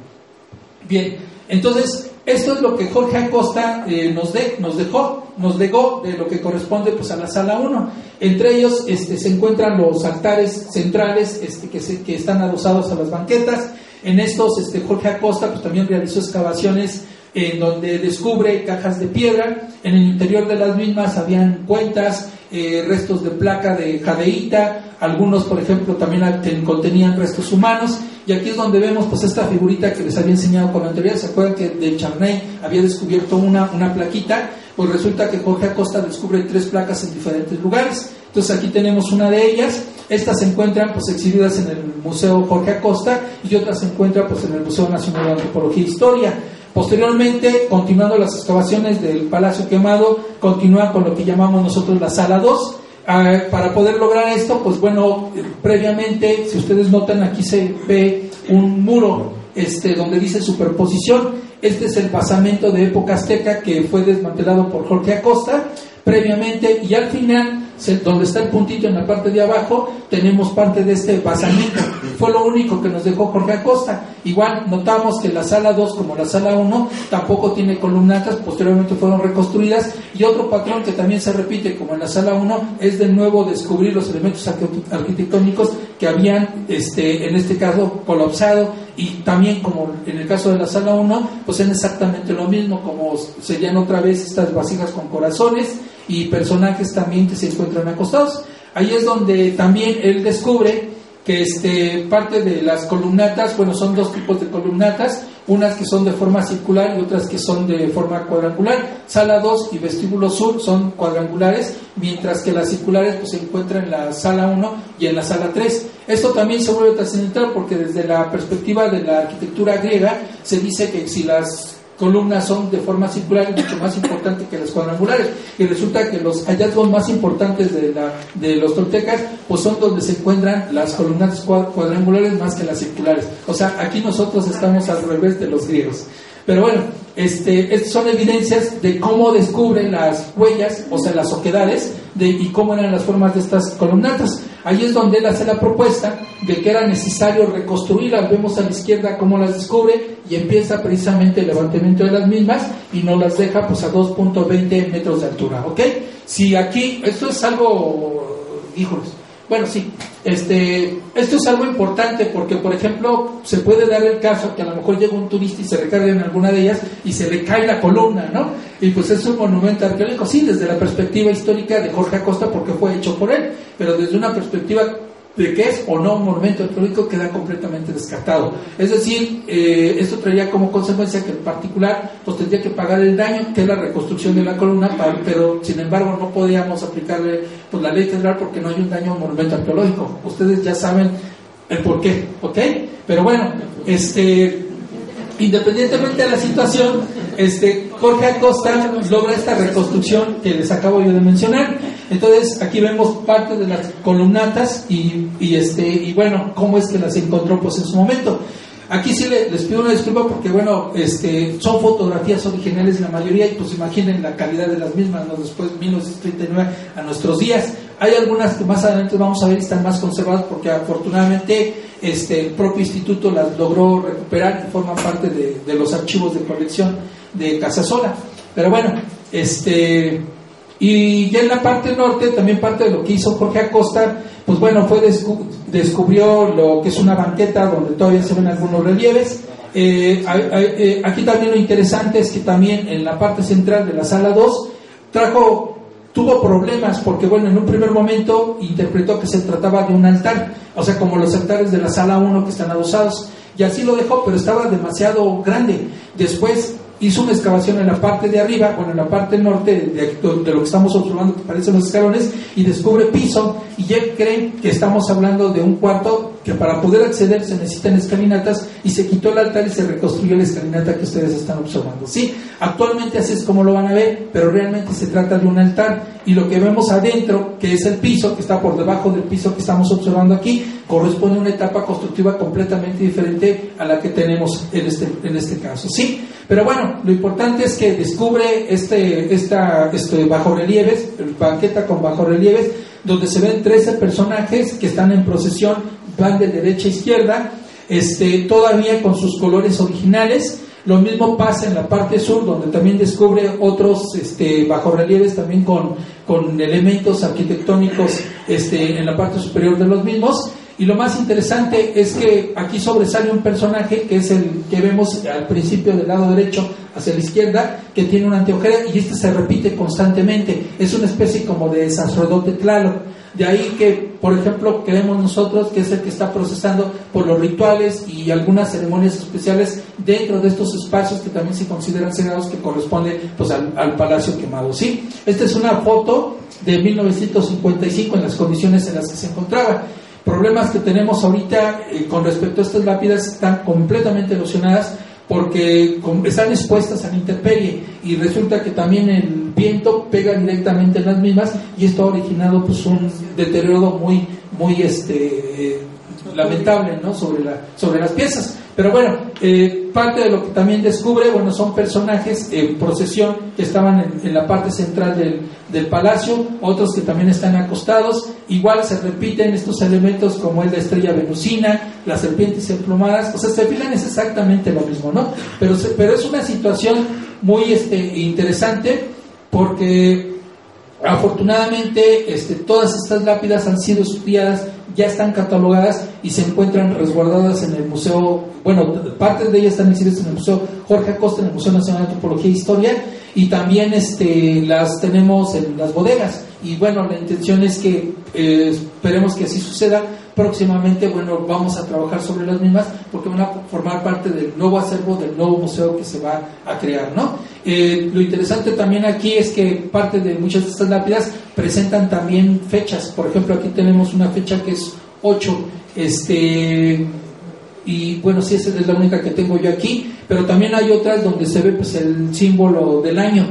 A: Bien, entonces esto es lo que Jorge Acosta eh, nos, de, nos dejó, nos legó de lo que corresponde pues a la sala 1. Entre ellos este, se encuentran los altares centrales este, que, se, que están adosados a las banquetas, en estos, este, Jorge Acosta pues, también realizó excavaciones en donde descubre cajas de piedra. En el interior de las mismas habían cuentas, eh, restos de placa de jadeíta, algunos, por ejemplo, también contenían restos humanos. Y aquí es donde vemos pues esta figurita que les había enseñado con anterioridad. ¿Se acuerdan que de Charney había descubierto una, una plaquita? Pues resulta que Jorge Acosta descubre tres placas en diferentes lugares. Entonces aquí tenemos una de ellas. Estas se encuentran pues exhibidas en el Museo Jorge Acosta y otras se encuentran pues en el Museo Nacional de Antropología e Historia. Posteriormente, continuando las excavaciones del Palacio Quemado, continúa con lo que llamamos nosotros la Sala 2. Ah, para poder lograr esto, pues bueno, previamente, si ustedes notan, aquí se ve un muro este, donde dice superposición. Este es el basamento de época azteca que fue desmantelado por Jorge Acosta previamente y al final donde está el puntito en la parte de abajo, tenemos parte de este basamento. Fue lo único que nos dejó Jorge Acosta. Igual notamos que la sala 2, como la sala 1, tampoco tiene columnatas, posteriormente fueron reconstruidas. Y otro patrón que también se repite, como en la sala 1, es de nuevo descubrir los elementos arquitectónicos que habían, este, en este caso, colapsado. Y también, como en el caso de la sala 1, pues es exactamente lo mismo, como serían otra vez estas vasijas con corazones y personajes también que se encuentran acostados. Ahí es donde también él descubre que este, parte de las columnatas, bueno, son dos tipos de columnatas, unas que son de forma circular y otras que son de forma cuadrangular. Sala 2 y vestíbulo sur son cuadrangulares, mientras que las circulares pues, se encuentran en la sala 1 y en la sala 3. Esto también se vuelve trascendental porque desde la perspectiva de la arquitectura griega se dice que si las columnas son de forma circular mucho más importante que las cuadrangulares. Y resulta que los hallazgos más importantes de, la, de los toltecas pues son donde se encuentran las columnas cuadrangulares más que las circulares. O sea, aquí nosotros estamos al revés de los griegos. Pero bueno, este, estas son evidencias de cómo descubren las huellas, o sea, las oquedades, de, y cómo eran las formas de estas columnatas. Ahí es donde él hace la propuesta de que era necesario reconstruirlas. Vemos a la izquierda cómo las descubre y empieza precisamente el levantamiento de las mismas y no las deja pues a 2.20 metros de altura, ¿ok? Si aquí, esto es algo, híjoles, bueno, sí, este, esto es algo importante porque, por ejemplo, se puede dar el caso que a lo mejor llega un turista y se recarga en alguna de ellas y se le cae la columna, ¿no? Y pues es un monumento arqueológico, sí, desde la perspectiva histórica de Jorge Acosta porque fue hecho por él, pero desde una perspectiva de que es o no un monumento arqueológico queda completamente descartado. Es decir, eh, esto traería como consecuencia que el particular pues tendría que pagar el daño, que es la reconstrucción de la columna, pero sin embargo no podíamos aplicarle pues, la ley federal porque no hay un daño a un monumento arqueológico. Ustedes ya saben el por qué, ¿ok? Pero bueno, este, independientemente de la situación, este, Jorge Acosta logra esta reconstrucción que les acabo yo de mencionar. Entonces, aquí vemos parte de las columnatas y, y, este, y bueno, cómo es que las encontró pues en su momento. Aquí sí les, pido una disculpa porque, bueno, este, son fotografías originales la mayoría y pues imaginen la calidad de las mismas, ¿no? después de 1939 a nuestros días. Hay algunas que más adelante vamos a ver están más conservadas porque afortunadamente este, el propio instituto las logró recuperar y forman parte de, de los archivos de colección de Casasola. Pero bueno, este, y ya en la parte norte, también parte de lo que hizo Jorge Acosta, pues bueno, fue descubrió lo que es una banqueta donde todavía se ven algunos relieves. Eh, eh, aquí también lo interesante es que también en la parte central de la sala 2 trajo, tuvo problemas porque bueno, en un primer momento interpretó que se trataba de un altar, o sea, como los altares de la sala 1 que están adosados, y así lo dejó, pero estaba demasiado grande. Después hizo una excavación en la parte de arriba, bueno, en la parte norte de, de, lo que estamos observando que parecen los escalones, y descubre piso, y él cree que estamos hablando de un cuarto que para poder acceder se necesitan escalinatas, y se quitó el altar y se reconstruyó la escalinata que ustedes están observando. Sí, actualmente así es como lo van a ver, pero realmente se trata de un altar, y lo que vemos adentro, que es el piso, que está por debajo del piso que estamos observando aquí, corresponde a una etapa constructiva completamente diferente a la que tenemos en este, en este caso. Sí, pero bueno, lo importante es que descubre este, esta, este bajorrelieves, banqueta con bajorrelieves, donde se ven 13 personajes que están en procesión, van de derecha a izquierda, este, todavía con sus colores originales. Lo mismo pasa en la parte sur, donde también descubre otros este, bajorrelieves también con, con elementos arquitectónicos este, en la parte superior de los mismos. Y lo más interesante es que aquí sobresale un personaje que es el que vemos al principio del lado derecho hacia la izquierda, que tiene una anteojera y este se repite constantemente. Es una especie como de sacerdote Tlaloc. De ahí que, por ejemplo, creemos nosotros que es el que está procesando por los rituales y algunas ceremonias especiales dentro de estos espacios que también se consideran sagrados que corresponden pues, al, al Palacio Quemado. ¿sí? Esta es una foto de 1955 en las condiciones en las que se encontraba problemas que tenemos ahorita eh, con respecto a estas lápidas están completamente erosionadas porque están expuestas a la intemperie y resulta que también el viento pega directamente en las mismas y esto ha originado pues un deterioro muy muy este lamentable ¿no? sobre, la, sobre las piezas. Pero bueno, eh, parte de lo que también descubre, bueno, son personajes en procesión que estaban en, la parte central del, palacio, otros que también están acostados. Igual se repiten estos elementos como el de estrella venusina, las serpientes emplumadas, o sea, se fijan es exactamente lo mismo, ¿no? Pero, pero es una situación muy este, interesante porque afortunadamente este, todas estas lápidas han sido estudiadas ya están catalogadas y se encuentran resguardadas en el Museo, bueno, partes de ellas están exhibidas en el Museo Jorge Acosta, en el Museo Nacional de Antropología e Historia, y también este, las tenemos en las bodegas. Y bueno, la intención es que eh, esperemos que así suceda. Próximamente, bueno, vamos a trabajar sobre las mismas porque van a formar parte del nuevo acervo, del nuevo museo que se va a crear, ¿no? Eh, lo interesante también aquí es que parte de muchas de estas lápidas presentan también fechas. Por ejemplo, aquí tenemos una fecha que es 8, este, y bueno, sí, esa es la única que tengo yo aquí, pero también hay otras donde se ve pues el símbolo del año.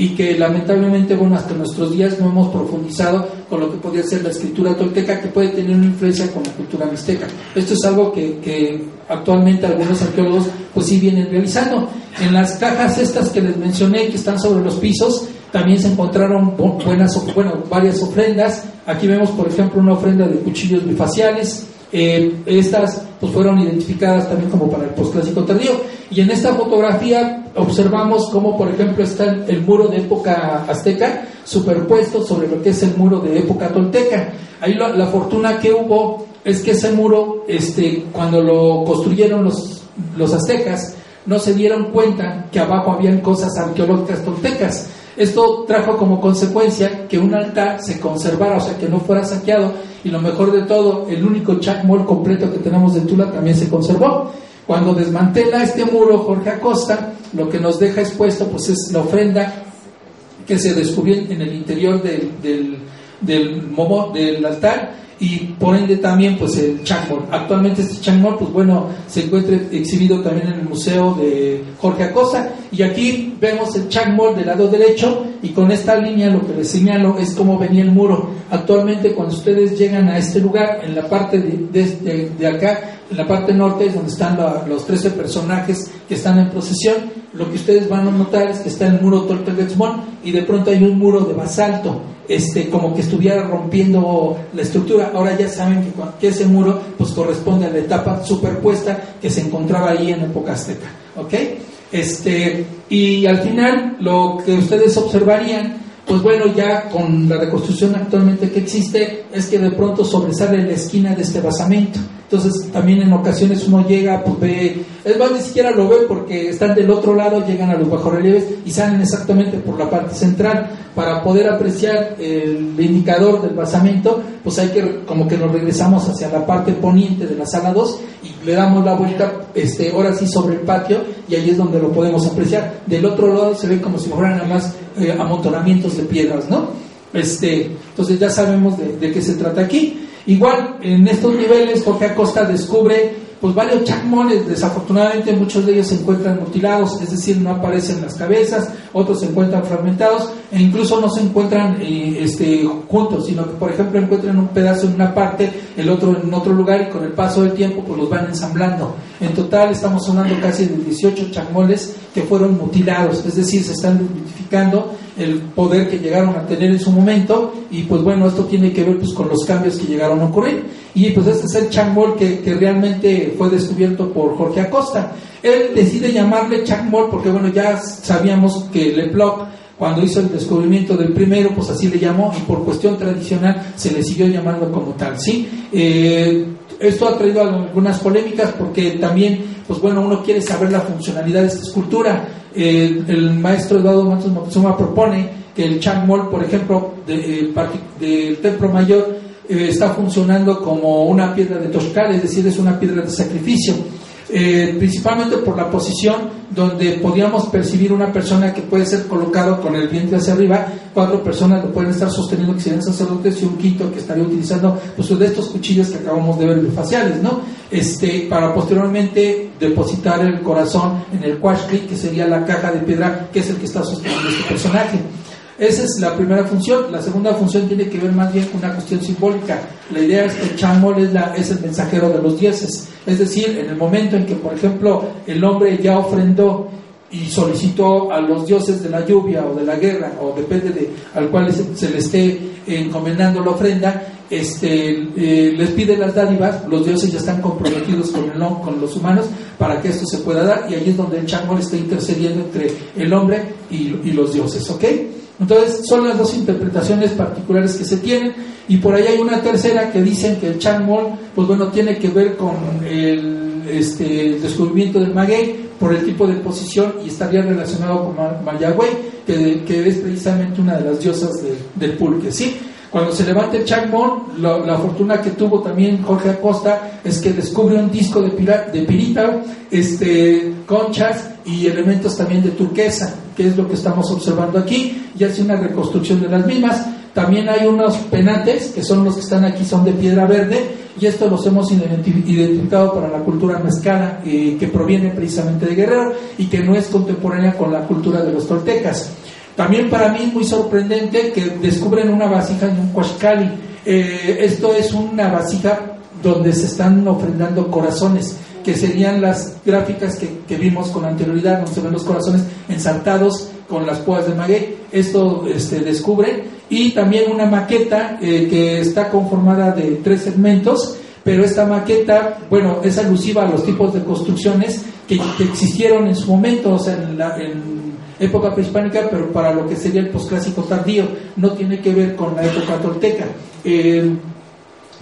A: Y que lamentablemente, bueno, hasta nuestros días no hemos profundizado con lo que podría ser la escritura tolteca, que puede tener una influencia con la cultura mixteca. Esto es algo que, que actualmente algunos arqueólogos pues sí vienen realizando. En las cajas estas que les mencioné, que están sobre los pisos, también se encontraron buenas, bueno, varias ofrendas. Aquí vemos, por ejemplo, una ofrenda de cuchillos bifaciales, eh, estas pues fueron identificadas también como para el postclásico tardío. Y en esta fotografía observamos cómo, por ejemplo, está el, muro de época azteca superpuesto sobre lo que es el muro de época tolteca. Ahí la, fortuna que hubo es que ese muro, este, cuando lo construyeron los, los aztecas, no se dieron cuenta que abajo habían cosas arqueológicas toltecas. Esto trajo como consecuencia que un altar se conservara, o sea, que no fuera saqueado, y lo mejor de todo, el único chacmol completo que tenemos de Tula también se conservó. Cuando desmantela este muro Jorge Acosta, lo que nos deja expuesto pues es la ofrenda que se descubrió en el interior del, del, del, del altar y por ende también pues el Changmol. Actualmente este Changmol pues bueno se encuentra exhibido también en el museo de Jorge Acosta y aquí vemos el Changmol del lado derecho y con esta línea lo que les señalo es cómo venía el muro. Actualmente cuando ustedes llegan a este lugar en la parte de, de, acá en la parte norte es donde están los 13 personajes que están en procesión lo que ustedes van a notar es que está el muro Toltepetzmón y de pronto hay un muro de basalto este, como que estuviera rompiendo la estructura. Ahora ya saben que, ese muro pues corresponde a la etapa superpuesta que se encontraba ahí en época azteca. ¿Ok? Este, y al final lo que ustedes observarían, pues bueno, ya con la reconstrucción actualmente que existe, es que de pronto sobresale la esquina de este basamento. Entonces también en ocasiones uno llega, pues ve, es más, ni siquiera lo ve porque están del otro lado, llegan a los bajorrelieves y salen exactamente por la parte central. Para poder apreciar el indicador del basamento, pues hay que, como que nos regresamos hacia la parte poniente de la sala 2 y le damos la vuelta, este, ahora sí sobre el patio y ahí es donde lo podemos apreciar. Del otro lado se ve como si fueran nada más eh, amontonamientos de piedras, ¿no? Este, entonces ya sabemos de, de qué se trata aquí. Igual, en estos niveles, Jorge Acosta descubre pues varios chacmones, desafortunadamente muchos de ellos se encuentran mutilados, es decir, no aparecen las cabezas, otros se encuentran fragmentados e incluso no se encuentran eh, este, juntos, sino que por ejemplo encuentran un pedazo en una parte, el otro en otro lugar y con el paso del tiempo pues los van ensamblando. En total estamos hablando casi de 18 chacmoles que fueron mutilados, es decir, se están identificando el poder que llegaron a tener en su momento y pues bueno, esto tiene que ver pues con los cambios que llegaron a ocurrir y pues este es el chacmol que, que realmente fue descubierto por Jorge Acosta. Él decide llamarle chacmol porque bueno, ya sabíamos que Leploc cuando hizo el descubrimiento del primero, pues así le llamó y por cuestión tradicional se le siguió llamando como tal, ¿sí? Eh, esto ha traído algunas polémicas porque también, pues bueno, uno quiere saber la funcionalidad de esta escultura. el maestro Eduardo Matos Moctezuma propone que el Changmol, por ejemplo, eh, del Templo Mayor, eh, está funcionando como una piedra de Toscar, es decir, es una piedra de sacrificio. Eh, principalmente por la posición donde podíamos percibir una persona que puede ser colocado con el vientre hacia arriba, cuatro personas lo pueden estar sosteniendo que serían sacerdotes y un quinto que estaría utilizando pues, de estos cuchillos que acabamos de ver faciales, ¿no? Este, para posteriormente depositar el corazón en el quashli, que sería la caja de piedra, que es el que está sosteniendo este personaje. Esa es la primera función. La segunda función tiene que ver más bien con una cuestión simbólica. La idea es que chamol es, la, es el mensajero de los dioses. Es decir, en el momento en que, por ejemplo, el hombre ya ofrendó y solicitó a los dioses de la lluvia o de la guerra, o depende de al cual se, le esté encomendando la ofrenda, este, eh, les pide las dádivas, los dioses ya están comprometidos con, el, con los humanos para que esto se pueda dar, y ahí es donde el chamol está intercediendo entre el hombre y, y los dioses, ¿ok? Entonces, son las dos interpretaciones particulares que se tienen. Y por ahí hay una tercera que dicen que el Changmol, pues bueno, tiene que ver con el, este, descubrimiento del maguey por el tipo de posición y estaría relacionado con Mayagüey, que, que, es precisamente una de las diosas del pulque, ¿sí? Cuando se levanta el Changmol, la, fortuna que tuvo también Jorge Acosta es que descubre un disco de, de pirita, este, conchas y elementos también de turquesa, que es lo que estamos observando aquí, y hace una reconstrucción de las mismas. También hay unos penates, que son los que están aquí, son de piedra verde, y esto los hemos identificado para la cultura mezcala, eh, que proviene precisamente de Guerrero y que no es contemporánea con la cultura de los toltecas. También para mí es muy sorprendente que descubren una vasija de un Huachcali. Eh, esto es una vasija donde se están ofrendando corazones, que serían las gráficas que, vimos con anterioridad, donde se ven los corazones ensaltados con las púas de maguey. Esto este, descubre. Y también una maqueta eh, que está conformada de tres segmentos, pero esta maqueta, bueno, es alusiva a los tipos de construcciones que, existieron en su momento, o sea, en, la, época prehispánica, pero para lo que sería el posclásico tardío, no tiene que ver con la época tolteca. Eh,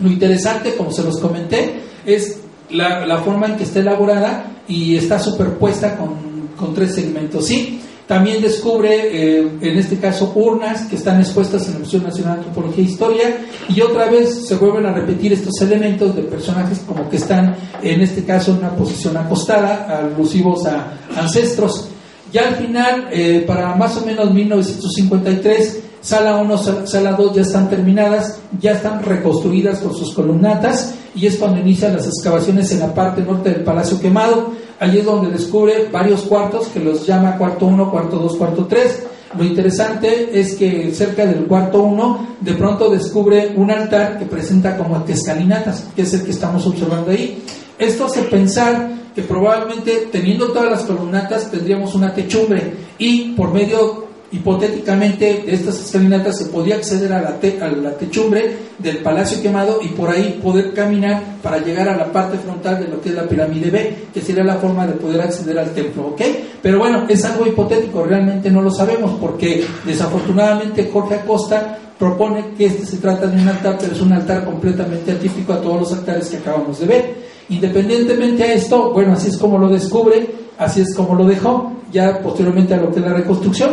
A: lo interesante, como se los comenté, es la, forma en que está elaborada y está superpuesta con, con tres segmentos. ¿sí? También descubre, eh, en este caso, urnas que están expuestas en el Museo Nacional de Antropología e Historia y otra vez se vuelven a repetir estos elementos de personajes como que están, en este caso, en una posición acostada, alusivos a ancestros. Ya al final, eh, para más o menos 1953, sala 1, sala 2 ya están terminadas, ya están reconstruidas con sus columnatas y es cuando inician las excavaciones en la parte norte del Palacio Quemado. Allí es donde descubre varios cuartos que los llama cuarto 1, cuarto 2, cuarto 3. Lo interesante es que cerca del cuarto 1 de pronto descubre un altar que presenta como escalinatas, que es el que estamos observando ahí. Esto hace pensar que probablemente teniendo todas las columnatas tendríamos una techumbre y por medio hipotéticamente de estas escalinatas se podía acceder a la, a la techumbre del palacio quemado y por ahí poder caminar para llegar a la parte frontal de lo que es la pirámide B, que sería la forma de poder acceder al templo, ¿ok? Pero bueno, es algo hipotético, realmente no lo sabemos porque desafortunadamente Jorge Acosta propone que este se trata de un altar, pero es un altar completamente atípico a todos los altares que acabamos de ver. Independientemente a esto, bueno, así es como lo descubre, así es como lo dejó, ya posteriormente a lo que es la reconstrucción,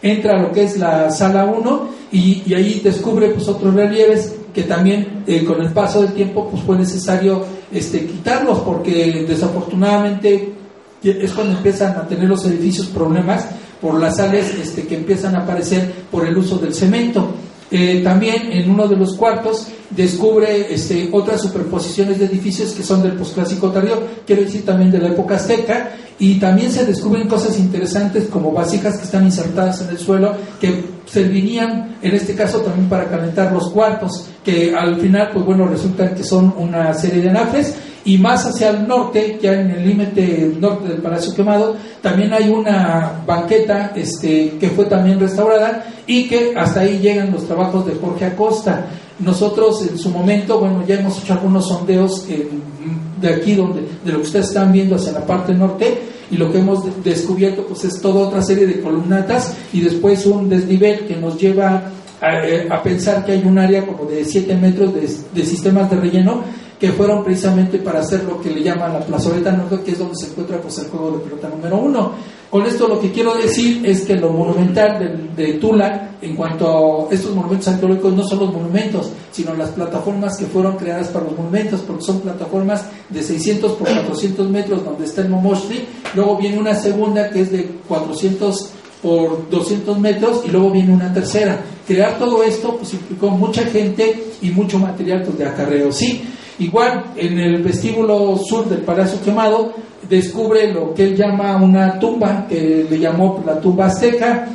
A: entra a lo que es la sala 1 y, ahí descubre pues otros relieves que también eh, con el paso del tiempo pues fue necesario este, quitarlos porque desafortunadamente es cuando empiezan a tener los edificios problemas por las sales este, que empiezan a aparecer por el uso del cemento. Eh, también en uno de los cuartos descubre este, otras superposiciones de edificios que son del posclásico tardío, quiero decir también de la época azteca, y también se descubren cosas interesantes como vasijas que están insertadas en el suelo que servirían en este caso también para calentar los cuartos, que al final pues bueno resulta que son una serie de anafres y más hacia el norte, ya en el límite norte del Palacio Quemado, también hay una banqueta este, que fue también restaurada y que hasta ahí llegan los trabajos de Jorge Acosta. Nosotros en su momento, bueno, ya hemos hecho algunos sondeos de aquí, donde, de lo que ustedes están viendo hacia la parte norte, y lo que hemos descubierto pues es toda otra serie de columnatas y después un desnivel que nos lleva a, eh, pensar que hay un área como de 7 metros de sistemas de relleno que fueron precisamente para hacer lo que le llaman la plazoleta norte, que es donde se encuentra pues, el juego de pelota número uno. Con esto lo que quiero decir es que lo monumental de, Tula, en cuanto a estos monumentos arqueológicos, no son los monumentos, sino las plataformas que fueron creadas para los monumentos, porque son plataformas de 600 por 400 metros donde está el Momoshri, luego viene una segunda que es de 400 por 200 metros y luego viene una tercera. Crear todo esto pues implicó mucha gente y mucho material pues, de acarreo. Sí, Igual, en el vestíbulo sur del Palacio Quemado, descubre lo que él llama una tumba, que le llamó la tumba azteca,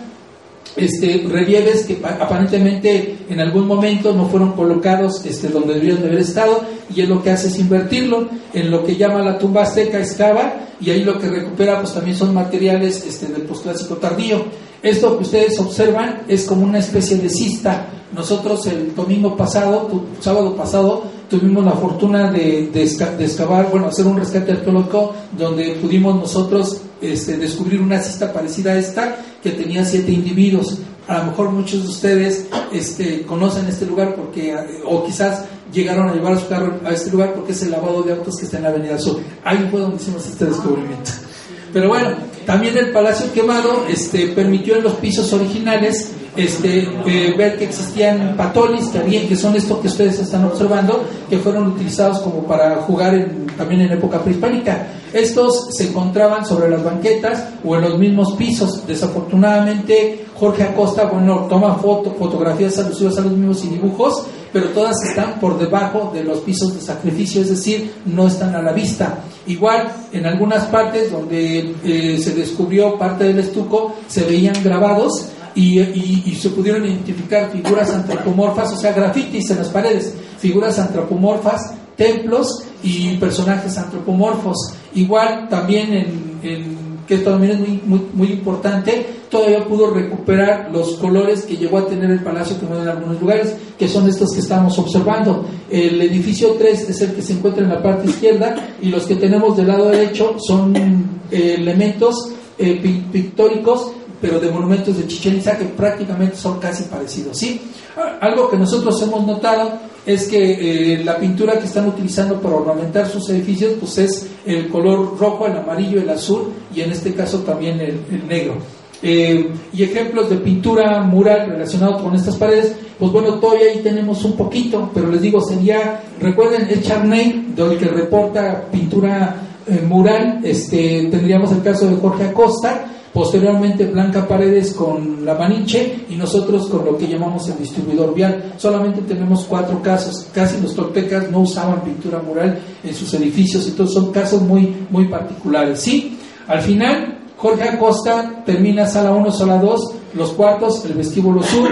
A: este, relieves que aparentemente en algún momento no fueron colocados este, donde deberían de haber estado, y él lo que hace es invertirlo en lo que llama la tumba azteca, excava, y ahí lo que recupera pues también son materiales este, del postclásico tardío. Esto que ustedes observan es como una especie de cista. Nosotros el domingo pasado, sábado pasado, tuvimos la fortuna de, de, excavar, bueno, hacer un rescate arqueológico donde pudimos nosotros este, descubrir una cista parecida a esta que tenía siete individuos. A lo mejor muchos de ustedes este, conocen este lugar porque, o quizás llegaron a llevar a su carro a este lugar porque es el lavado de autos que está en la Avenida Sur. Ahí fue donde hicimos este descubrimiento. Pero bueno, también el Palacio Quemado este, permitió en los pisos originales este, eh, ver que existían patolis, que, que son estos que ustedes están observando, que fueron utilizados como para jugar también en época prehispánica. Estos se encontraban sobre las banquetas o en los mismos pisos. Desafortunadamente, Jorge Acosta, bueno, toma foto, fotografías alusivas a los mismos y dibujos, pero todas están por debajo de los pisos de sacrificio, es decir, no están a la vista. Igual, en algunas partes donde eh, se descubrió parte del estuco, se veían grabados y, y, se pudieron identificar figuras antropomorfas, o sea, grafitis en las paredes, figuras antropomorfas, templos y personajes antropomorfos. Igual también en, en que también es muy, muy, muy, importante, todavía pudo recuperar los colores que llegó a tener el Palacio que en algunos lugares, que son estos que estamos observando. El edificio 3 es el que se encuentra en la parte izquierda y los que tenemos del lado derecho son eh, elementos eh, pictóricos, pero de monumentos de Chichen Itza que prácticamente son casi parecidos. ¿sí? Algo que nosotros hemos notado es que eh, la pintura que están utilizando para ornamentar sus edificios pues es el color rojo, el amarillo, el azul y en este caso también el, negro. Eh, y ejemplos de pintura mural relacionado con estas paredes, pues bueno, todavía ahí tenemos un poquito, pero les digo, sería, recuerden el Charney, donde que reporta pintura mural, este, tendríamos el caso de Jorge Acosta, Posteriormente Blanca Paredes con la Maniche y nosotros con lo que llamamos el distribuidor vial. Solamente tenemos cuatro casos. Casi los toltecas no usaban pintura mural en sus edificios, entonces son casos muy, muy particulares. Sí, al final Jorge Acosta termina sala 1, sala 2, los cuartos, el vestíbulo sur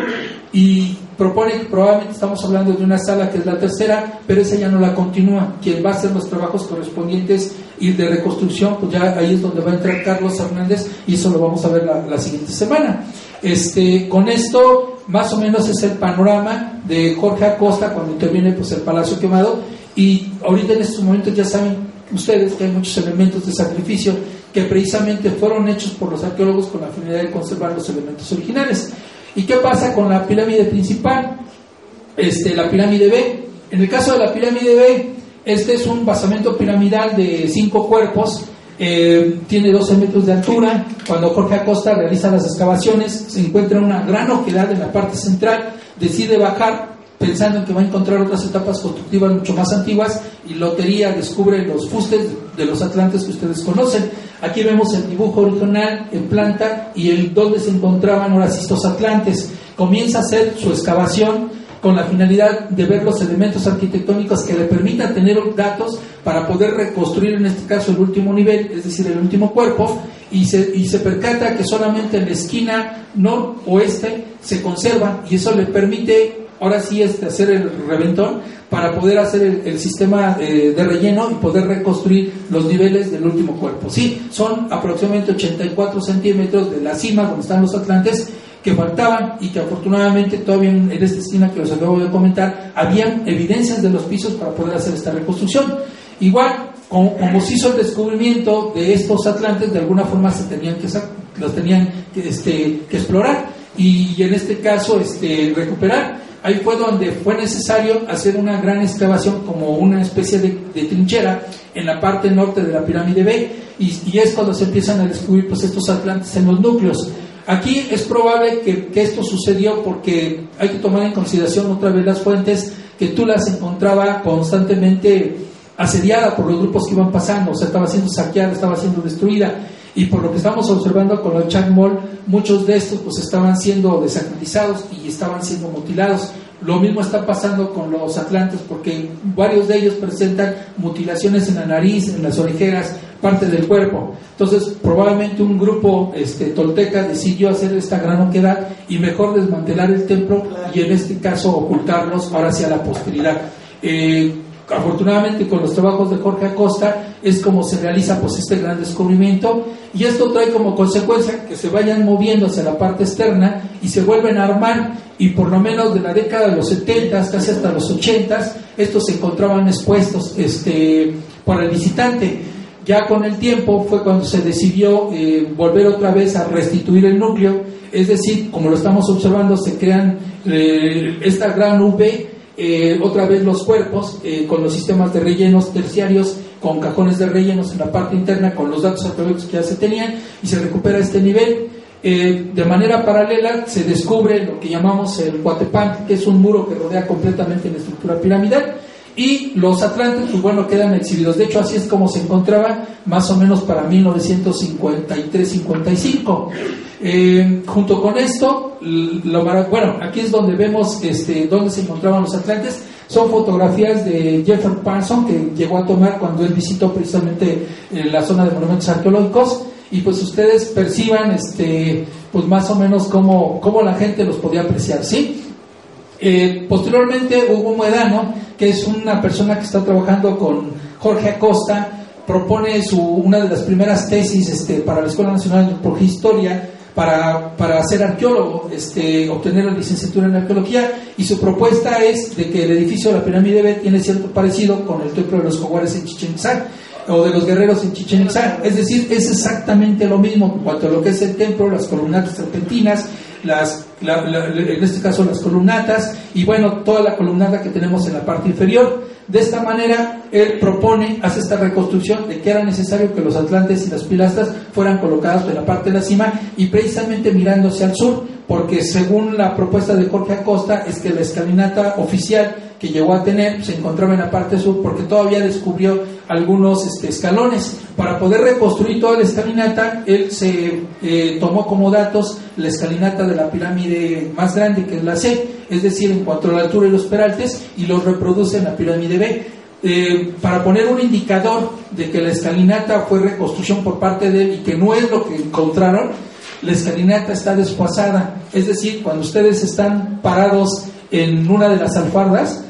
A: y propone que probablemente estamos hablando de una sala que es la tercera, pero esa ya no la continúa. Quien va a hacer los trabajos correspondientes y de reconstrucción, pues ya ahí es donde va a entrar Carlos Hernández y eso lo vamos a ver la, siguiente semana. Este, con esto, más o menos es el panorama de Jorge Acosta cuando interviene pues, el Palacio Quemado. Y ahorita en estos momentos ya saben ustedes que hay muchos elementos de sacrificio que precisamente fueron hechos por los arqueólogos con la finalidad de conservar los elementos originales. ¿Y qué pasa con la pirámide principal? Este, la pirámide B. En el caso de la pirámide B, este es un basamento piramidal de cinco cuerpos, eh, tiene 12 metros de altura. Cuando Jorge Acosta realiza las excavaciones, se encuentra una gran oquedad en la parte central, decide bajar pensando en que va a encontrar otras etapas constructivas mucho más antiguas y Lotería descubre los fustes de los atlantes que ustedes conocen. Aquí vemos el dibujo original en planta y el donde se encontraban ahora estos atlantes. Comienza a hacer su excavación con la finalidad de ver los elementos arquitectónicos que le permitan tener datos para poder reconstruir en este caso el último nivel, es decir, el último cuerpo, y se, y se percata que solamente en la esquina noroeste se conserva y eso le permite ahora sí es hacer el reventón para poder hacer el, sistema eh, de relleno y poder reconstruir los niveles del último cuerpo. Sí, son aproximadamente 84 centímetros de la cima donde están los atlantes que faltaban y que afortunadamente todavía en, esta esquina que os acabo de comentar habían evidencias de los pisos para poder hacer esta reconstrucción. Igual, como, se hizo el descubrimiento de estos atlantes, de alguna forma se tenían que los tenían que, este, que explorar y, en este caso este, recuperar. Ahí fue donde fue necesario hacer una gran excavación como una especie de, trinchera en la parte norte de la pirámide B y, es cuando se empiezan a descubrir pues, estos atlantes en los núcleos. Aquí es probable que, esto sucedió porque hay que tomar en consideración otra vez las fuentes que tú las encontraba constantemente asediada por los grupos que iban pasando, o sea, estaba siendo saqueada, estaba siendo destruida. Y por lo que estamos observando con los Changmol, muchos de estos pues estaban siendo desacralizados y estaban siendo mutilados. Lo mismo está pasando con los atlantes porque varios de ellos presentan mutilaciones en la nariz, en las orejeras, parte del cuerpo. Entonces, probablemente un grupo este, tolteca decidió hacer esta gran oquedad y mejor desmantelar el templo y en este caso ocultarlos ahora hacia la posteridad. Eh, afortunadamente con los trabajos de Jorge Acosta es como se realiza pues este gran descubrimiento. Y esto trae como consecuencia que se vayan moviendo hacia la parte externa y se vuelven a armar. Y por lo menos de la década de los 70 casi hasta los 80 estos se encontraban expuestos este, para el visitante. Ya con el tiempo fue cuando se decidió eh, volver otra vez a restituir el núcleo. Es decir como lo estamos observando se crean eh, esta gran V eh, otra vez los cuerpos eh, con los sistemas de rellenos terciarios, con cajones de rellenos en la parte interna, con los datos arqueológicos que ya se tenían, y se recupera este nivel. Eh, de manera paralela se descubre lo que llamamos el Huatepán, que es un muro que rodea completamente la estructura piramidal, y los atlantes, pues bueno, quedan exhibidos. De hecho, así es como se encontraba más o menos para 1953-55. Eh, junto con esto, lo, bueno, aquí es donde vemos este, dónde se encontraban los atlantes. Son fotografías de Jeffrey Parson que llegó a tomar cuando él visitó precisamente la zona de monumentos arqueológicos. y pues ustedes perciban este pues más o menos cómo, cómo la gente los podía apreciar, ¿sí? Eh, posteriormente Hugo Muedano, que es una persona que está trabajando con Jorge Acosta, propone su, una de las primeras tesis este, para la Escuela Nacional de Historia para, para ser arqueólogo, este, obtener la licenciatura en arqueología, y su propuesta es de que el edificio de la pirámide B tiene cierto parecido con el templo de los jaguares en Chichen Itzá o de los guerreros en Chichen Itzá. Es decir, es exactamente lo mismo en cuanto a lo que es el templo, las columnatas serpentinas, las, en este caso las columnatas, y bueno, toda la columnata que tenemos en la parte inferior. De esta manera, él propone, hace esta reconstrucción de que era necesario que los atlantes y las pilastras fueran colocados en la parte de la cima y precisamente mirándose al sur, porque según la propuesta de Jorge Acosta es que la escalinata oficial que llegó a tener se encontraba en la parte sur porque todavía descubrió algunos este, escalones. Para poder reconstruir toda la escalinata, él se eh, tomó como datos la escalinata de la pirámide más grande, que es la C, es decir, en cuanto a la altura y los peraltes, y los reproduce en la pirámide B. Eh, para poner un indicador de que la escalinata fue reconstrucción por parte de él y que no es lo que encontraron, la escalinata está desfasada. Es decir, cuando ustedes están parados en una de las alfardas,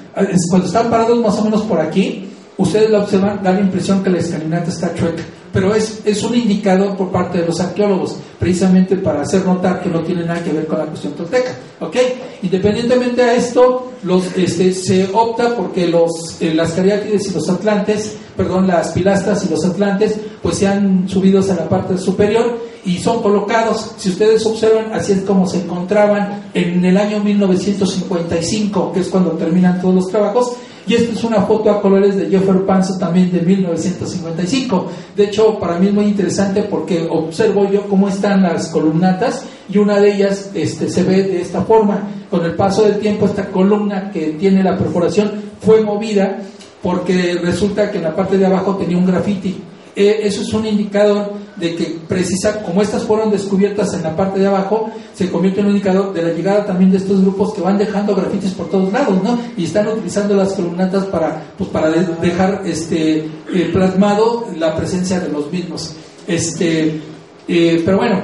A: cuando están parados más o menos por aquí, ustedes la observan, da la impresión que la escalinata está chueca, pero es, es un indicador por parte de los arqueólogos, precisamente para hacer notar que no tiene nada que ver con la cuestión tolteca. ¿ok? Independientemente a esto, los, este, se opta porque los, eh, las cariátides y los atlantes, perdón, las pilastras y los atlantes, pues sean subidos a la parte superior y son colocados, si ustedes observan, así es como se encontraban en el año 1955, que es cuando terminan todos los trabajos, y esta es una foto a colores de Jeffrey Panzo también de 1955. De hecho, para mí es muy interesante porque observo yo cómo están las columnatas y una de ellas este, se ve de esta forma. Con el paso del tiempo, esta columna que tiene la perforación fue movida porque resulta que en la parte de abajo tenía un graffiti eh, eso es un indicador de que precisa, como estas fueron descubiertas en la parte de abajo, se convierte en un indicador de la llegada también de estos grupos que van dejando grafitis por todos lados, ¿no? Y están utilizando las columnatas para, pues, para dejar este, eh, plasmado la presencia de los mismos. Este, eh, pero bueno,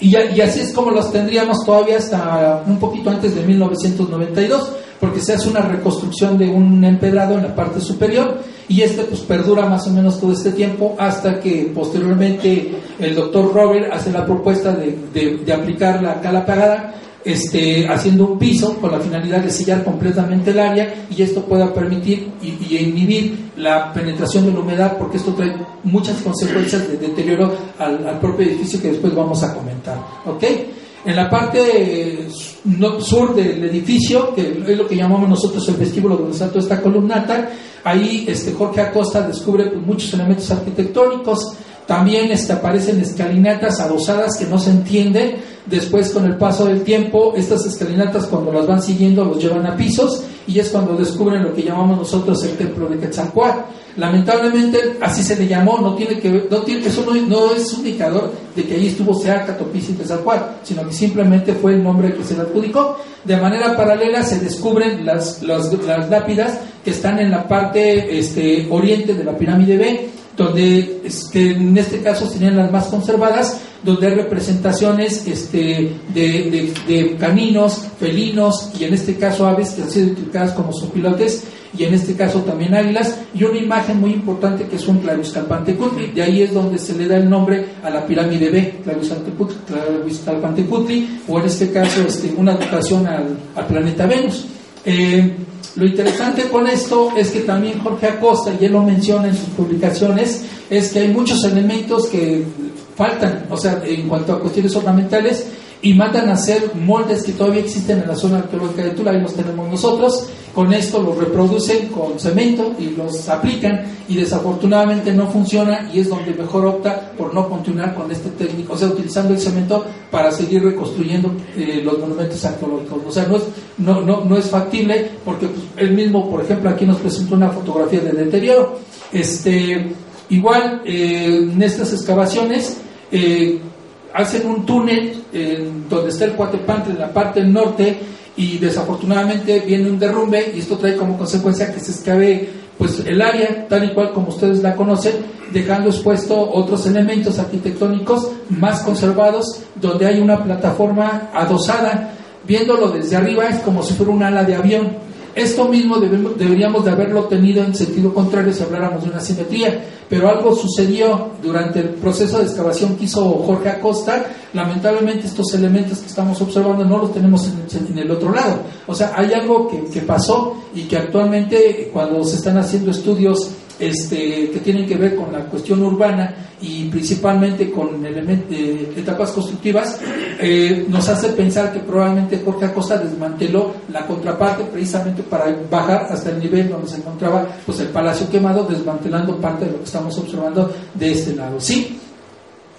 A: y, y así es como los tendríamos todavía hasta un poquito antes de 1992 porque se hace una reconstrucción de un empedrado en la parte superior y este pues perdura más o menos todo este tiempo hasta que posteriormente el doctor Robert hace la propuesta de, de, aplicar la cala pagada este, haciendo un piso con la finalidad de sellar completamente el área y esto pueda permitir y, inhibir la penetración de la humedad porque esto trae muchas consecuencias de deterioro al, al propio edificio que después vamos a comentar. ¿ok?, en la parte sur del edificio, que es lo que llamamos nosotros el vestíbulo donde está toda esta columnata, ahí este, Jorge Acosta descubre pues, muchos elementos arquitectónicos, también este, aparecen escalinatas adosadas que no se entienden. Después, con el paso del tiempo, estas escalinatas, cuando las van siguiendo, los llevan a pisos y es cuando descubren lo que llamamos nosotros el templo de Quetzalcoatl. Lamentablemente, así se le llamó, no tiene que no tiene, eso no, es un indicador de que ahí estuvo Seaca, Topiz y Quetzalcoatl, sino que simplemente fue el nombre que se le adjudicó. De manera paralela se descubren las, las, las lápidas que están en la parte este, oriente de la pirámide B donde este, en este caso serían las más conservadas, donde hay representaciones este, de, caninos, felinos y en este caso aves que han sido utilizadas como pilotes y en este caso también águilas y una imagen muy importante que es un Claviscalpantecutli, de ahí es donde se le da el nombre a la pirámide B, Claviscalpantecutli o en este caso este, una dotación al, planeta Venus. Eh, lo interesante con esto es que también Jorge Acosta, y él lo menciona en sus publicaciones, es que hay muchos elementos que faltan, o sea, en cuanto a cuestiones ornamentales, y mandan a hacer moldes que todavía existen en la zona arqueológica de Tula, y los tenemos nosotros. Con esto los reproducen con cemento y los aplican, y desafortunadamente no funciona, y es donde mejor opta por no continuar con este técnico, o sea, utilizando el cemento para seguir reconstruyendo eh, los monumentos arqueológicos. O sea, no es, no, no, no es factible, porque pues, él mismo, por ejemplo, aquí nos presentó una fotografía de deterioro. Este, igual, eh, en estas excavaciones, eh, hacen un túnel en donde está el Cuatepantle en la parte norte y desafortunadamente viene un derrumbe y esto trae como consecuencia que se excave pues el área tal y cual como ustedes la conocen, dejando expuesto otros elementos arquitectónicos más conservados, donde hay una plataforma adosada. Viéndolo desde arriba es como si fuera un ala de avión esto mismo deberíamos de haberlo tenido en sentido contrario si habláramos de una simetría, pero algo sucedió durante el proceso de excavación que hizo Jorge Acosta. Lamentablemente estos elementos que estamos observando no los tenemos en, el otro lado. O sea, hay algo que, que pasó y que actualmente cuando se están haciendo estudios este, que tienen que ver con la cuestión urbana y principalmente con eh, etapas constructivas, eh, nos hace pensar que probablemente Jorge Acosta desmanteló la contraparte precisamente para bajar hasta el nivel donde se encontraba pues, el Palacio Quemado, desmantelando parte de lo que estamos observando de este lado. Sí,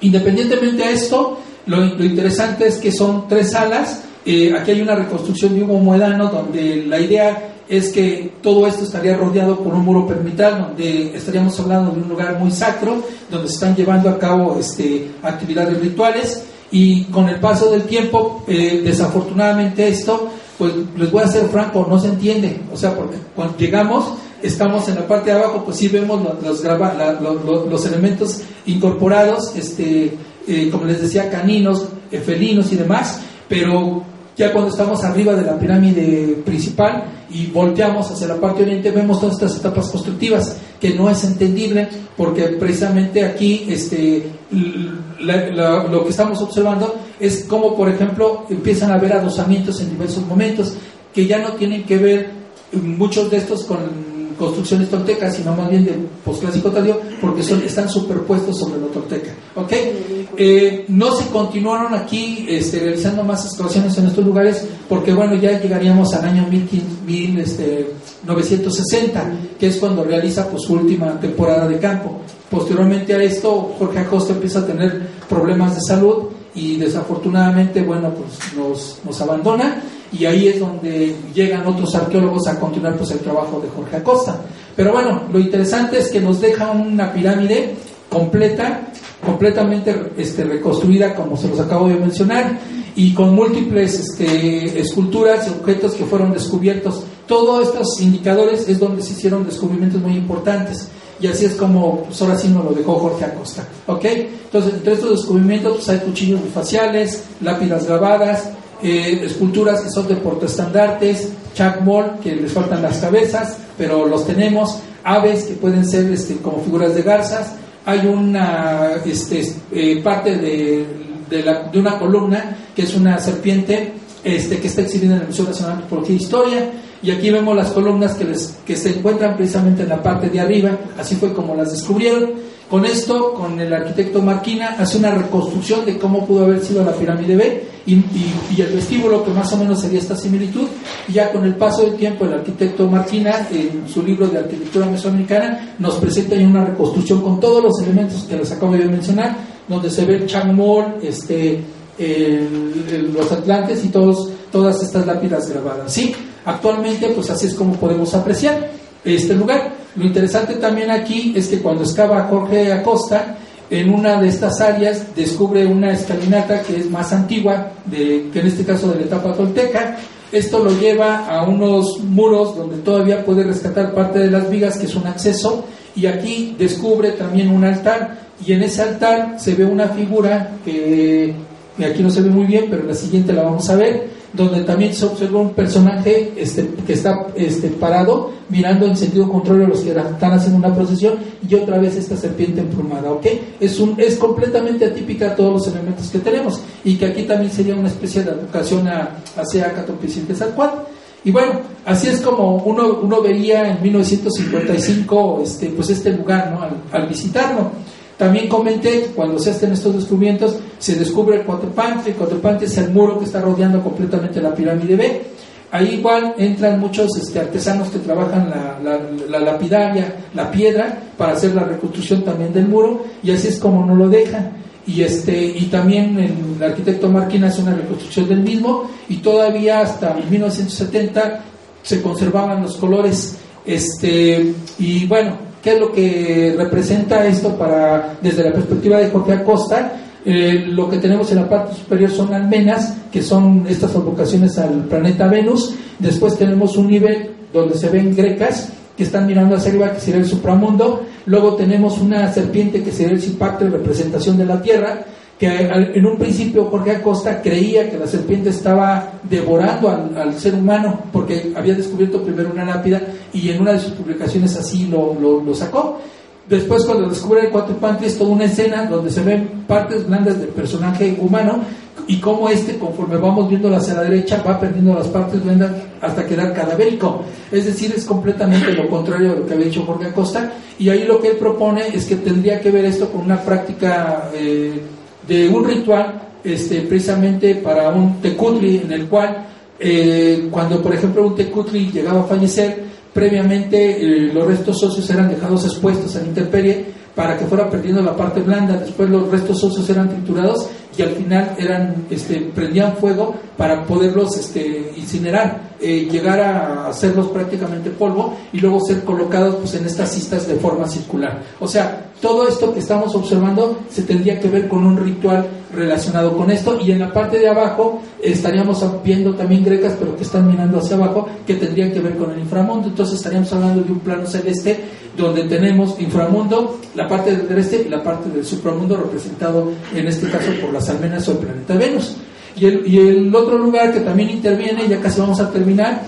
A: independientemente de esto, lo, interesante es que son tres salas. Eh, aquí hay una reconstrucción de un Moedano donde la idea es que todo esto estaría rodeado por un muro permital, donde estaríamos hablando de un lugar muy sacro, donde se están llevando a cabo este, actividades rituales, y con el paso del tiempo, eh, desafortunadamente esto, pues les voy a ser franco, no se entiende, o sea, porque cuando llegamos, estamos en la parte de abajo, pues sí vemos los, los, los elementos incorporados, este, eh, como les decía, caninos, felinos y demás, pero ya cuando estamos arriba de la pirámide principal y volteamos hacia la parte oriente, vemos todas estas etapas constructivas, que no es entendible porque precisamente aquí este, lo que estamos observando es como, por ejemplo, empiezan a haber adosamientos en diversos momentos que ya no tienen que ver muchos de estos con construcciones toltecas, sino más bien de posclásico tardío, porque son, están superpuestos sobre la tolteca. ¿ok? Eh, no se continuaron aquí este, realizando más excavaciones en estos lugares, porque bueno, ya llegaríamos al año 1960, este, que es cuando realiza pues, su última temporada de campo. Posteriormente a esto, Jorge Acosta empieza a tener problemas de salud y desafortunadamente, bueno, pues nos, nos abandona y ahí es donde llegan otros arqueólogos a continuar pues el trabajo de Jorge Acosta. Pero bueno, lo interesante es que nos deja una pirámide completa, completamente este, reconstruida como se los acabo de mencionar y con múltiples este, esculturas y objetos que fueron descubiertos. Todos estos indicadores es donde se hicieron descubrimientos muy importantes. Y así es como, pues ahora sí nos lo dejó Jorge Acosta. ¿Ok? Entonces, entre estos descubrimientos pues hay cuchillos faciales, lápidas grabadas, eh, esculturas que son de portoestandartes, chacmol, que les faltan las cabezas, pero los tenemos, aves que pueden ser este, como figuras de garzas, hay una este, eh, parte de, de, una columna que es una serpiente este, que está exhibida en el Museo Nacional de Antropología e Historia, y aquí vemos las columnas que, les, que se encuentran precisamente en la parte de arriba, así fue como las descubrieron. Con esto, con el arquitecto Marquina, hace una reconstrucción de cómo pudo haber sido la pirámide B y, el vestíbulo, que más o menos sería esta similitud. Y ya con el paso del tiempo, el arquitecto Marquina, en su libro de arquitectura mesoamericana, nos presenta una reconstrucción con todos los elementos que les acabo de mencionar, donde se ve el Changmol, este, los Atlantes y todos, todas estas lápidas grabadas. ¿sí? Actualmente, pues así es como podemos apreciar este lugar. Lo interesante también aquí es que cuando excava Jorge Acosta, en una de estas áreas descubre una escalinata que es más antigua, de, que en este caso de la etapa tolteca. Esto lo lleva a unos muros donde todavía puede rescatar parte de las vigas, que es un acceso, y aquí descubre también un altar, y en ese altar se ve una figura que, que aquí no se ve muy bien, pero en la siguiente la vamos a ver, donde también se observa un personaje este, que está este, parado, mirando en sentido contrario a los que están haciendo una procesión, y otra vez esta serpiente emplumada, ¿ok? Es, un, es completamente atípica a todos los elementos que tenemos, y que aquí también sería una especie de advocación a, hacia Catopicintezalcuatl. Y bueno, así es como uno, uno vería en 1955 este, pues este lugar, ¿no? Al visitarlo. También comenté cuando se hacen estos descubrimientos, se descubre el Coatepante. El Coatepante es el muro que está rodeando completamente la pirámide B. Ahí igual entran muchos este, artesanos que trabajan la, lapidaria, la piedra, para hacer la reconstrucción también del muro, y así es como no lo dejan. Y, este, y también el arquitecto Marquín hace una reconstrucción del mismo, y todavía hasta 1970 se conservaban los colores. Este, y bueno, ¿Qué es lo que representa esto para, desde la perspectiva de Jorge Acosta? Eh, lo que tenemos en la parte superior son almenas, que son estas advocaciones al planeta Venus. Después tenemos un nivel donde se ven grecas que están mirando hacia arriba, que sería el supramundo. Luego tenemos una serpiente que sería el simpacto representación de la Tierra, que en un principio Jorge Acosta creía que la serpiente estaba devorando al, ser humano, porque había descubierto primero una lápida y en una de sus publicaciones así lo, lo, sacó. Después, cuando descubre el Cuatro es toda una escena donde se ven partes blandas del personaje humano y cómo este, conforme vamos viendo hacia la derecha, va perdiendo las partes blandas hasta quedar cadavérico. Es decir, es completamente lo contrario de lo que había dicho Jorge Acosta. Y ahí lo que él propone es que tendría que ver esto con una práctica eh, de un ritual este, precisamente para un tecutli, en el cual eh, cuando, por ejemplo, un tecutli llegaba a fallecer, previamente eh, los restos óseos eran dejados expuestos a la intemperie para que fuera perdiendo la parte blanda, después los restos óseos eran triturados y al final eran, este, prendían fuego para poderlos este, incinerar, eh, llegar a hacerlos prácticamente polvo y luego ser colocados pues, en estas cistas de forma circular. O sea, todo esto que estamos observando se tendría que ver con un ritual relacionado con esto y en la parte de abajo estaríamos viendo también grecas pero que están mirando hacia abajo que tendrían que ver con el inframundo entonces estaríamos hablando de un plano celeste donde tenemos inframundo la parte del este y la parte del supramundo representado en este caso por las almenas o el planeta Venus y el, otro lugar que también interviene ya casi vamos a terminar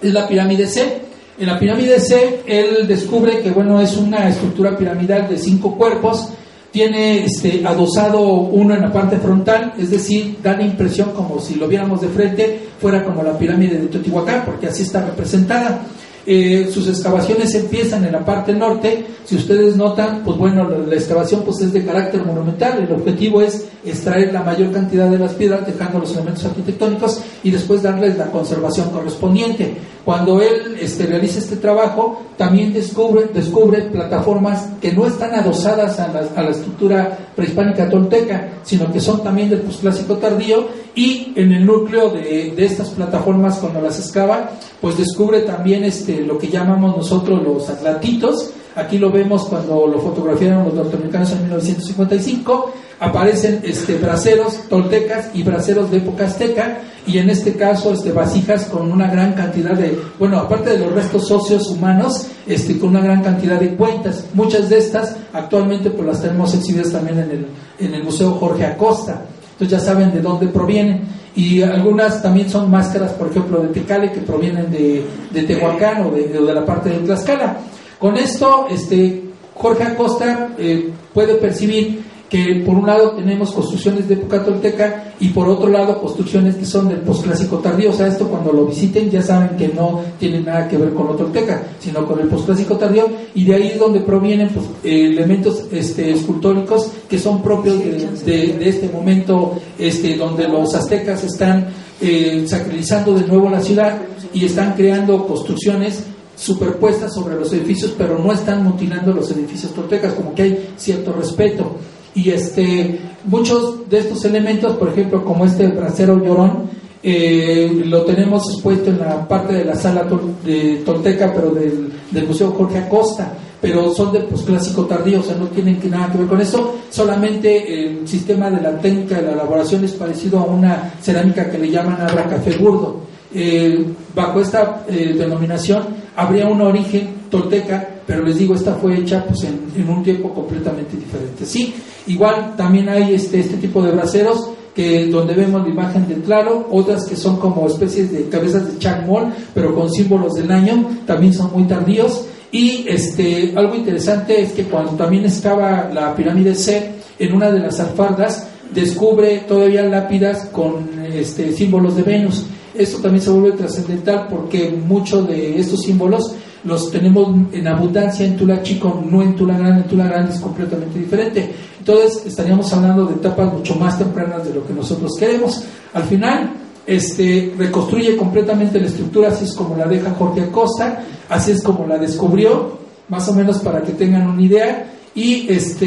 A: es la pirámide C. En la pirámide C él descubre que bueno es una estructura piramidal de cinco cuerpos. Tiene este, adosado uno en la parte frontal, es decir, da la impresión como si lo viéramos de frente, fuera como la pirámide de Teotihuacán, porque así está representada. Eh, sus excavaciones empiezan en la parte norte. Si ustedes notan, pues bueno, la, excavación pues es de carácter monumental. El objetivo es extraer la mayor cantidad de las piedras, dejando los elementos arquitectónicos y después darles la conservación correspondiente. Cuando él este, realiza este trabajo, también descubre, descubre plataformas que no están adosadas a la, a la estructura prehispánica tolteca, sino que son también del posclásico tardío y en el núcleo de, de, estas plataformas cuando las excava, pues descubre también este, lo que llamamos nosotros los atlantitos. Aquí lo vemos cuando lo fotografiaron los norteamericanos en 1955. Aparecen este, braceros toltecas y braceros de época azteca y en este caso este, vasijas con una gran cantidad de, bueno, aparte de los restos socios humanos, este, con una gran cantidad de cuentas. Muchas de estas actualmente pues las tenemos exhibidas también en el, en el Museo Jorge Acosta. Entonces ya saben de dónde provienen. Y algunas también son máscaras, por ejemplo, de Tecale, que provienen de, de Tehuacán o de, la parte de Tlaxcala. Con esto, este, Jorge Acosta eh, puede percibir que por un lado tenemos construcciones de época tolteca y por otro lado construcciones que son del posclásico tardío. O sea, esto cuando lo visiten ya saben que no tiene nada que ver con lo tolteca, sino con el posclásico tardío y de ahí es donde provienen pues, elementos este, escultóricos que son propios de, este momento este, donde los aztecas están eh, sacralizando de nuevo la ciudad y están creando construcciones superpuestas sobre los edificios, pero no están mutilando los edificios toltecas, como que hay cierto respeto. Y este, muchos de estos elementos, por ejemplo, como este brasero llorón, eh, lo tenemos expuesto en la parte de la sala de Tolteca, pero del, Museo Jorge Acosta, pero son de pues, clásico tardío, o sea, no tienen que, nada que ver con eso, solamente el sistema de la técnica de la elaboración es parecido a una cerámica que le llaman abra café burdo. Eh, bajo esta eh, denominación habría un origen tolteca, pero les digo, esta fue hecha pues, en, un tiempo completamente diferente. Sí, Igual también hay este, este tipo de braseros que donde vemos la imagen de claro, otras que son como especies de cabezas de chacmol, pero con símbolos del año, también son muy tardíos. Y este, algo interesante es que cuando también excava la pirámide C, en una de las alfardas, descubre todavía lápidas con este, símbolos de Venus. Esto también se vuelve trascendental porque muchos de estos símbolos los tenemos en abundancia en Tula Chico, no en Tula Grande. En Tula Grande es completamente diferente. Entonces estaríamos hablando de etapas mucho más tempranas de lo que nosotros queremos. Al final, este, reconstruye completamente la estructura, así es como la deja Jorge Acosta, así es como la descubrió, más o menos para que tengan una idea. Y, este,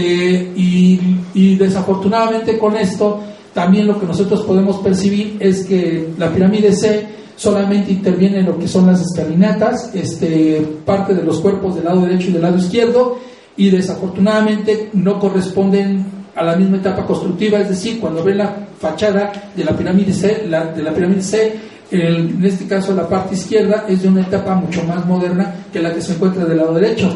A: y, y desafortunadamente con esto, también lo que nosotros podemos percibir es que la pirámide C solamente interviene en lo que son las escalinatas, este, parte de los cuerpos del lado derecho y del lado izquierdo, y desafortunadamente no corresponden a la misma etapa constructiva, es decir, cuando ven la fachada de la pirámide C, la, de la pirámide C en este caso la parte izquierda es de una etapa mucho más moderna que la que se encuentra del lado derecho.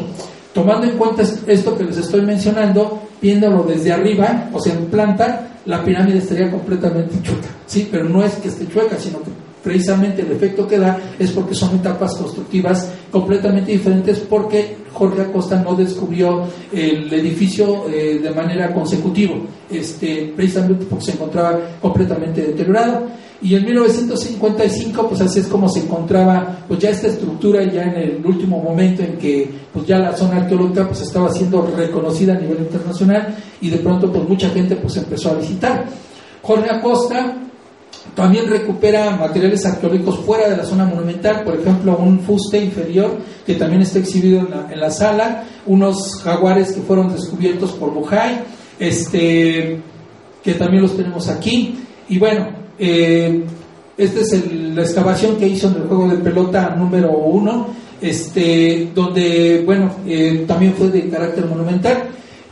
A: Tomando en cuenta esto que les estoy mencionando, viéndolo desde arriba, o sea, en planta, la pirámide estaría completamente chueca, ¿sí? Pero no es que esté chueca, sino que precisamente el efecto que da es porque son etapas constructivas completamente diferentes porque Jorge Acosta no descubrió el edificio eh, de manera consecutiva, este, precisamente porque se encontraba completamente deteriorado. Y en 1955, pues así es como se encontraba pues ya esta estructura, ya en el último momento en que pues ya la zona arqueológica pues estaba siendo reconocida a nivel internacional y de pronto pues mucha gente pues empezó a visitar. Jorge Acosta también recupera materiales arqueológicos fuera de la zona monumental, por ejemplo, un fuste inferior que también está exhibido en la, sala, unos jaguares que fueron descubiertos por Mojay, este, que también los tenemos aquí. Y bueno, eh, esta es la excavación que hizo en el juego de pelota número uno, este, donde, bueno, eh, también fue de carácter monumental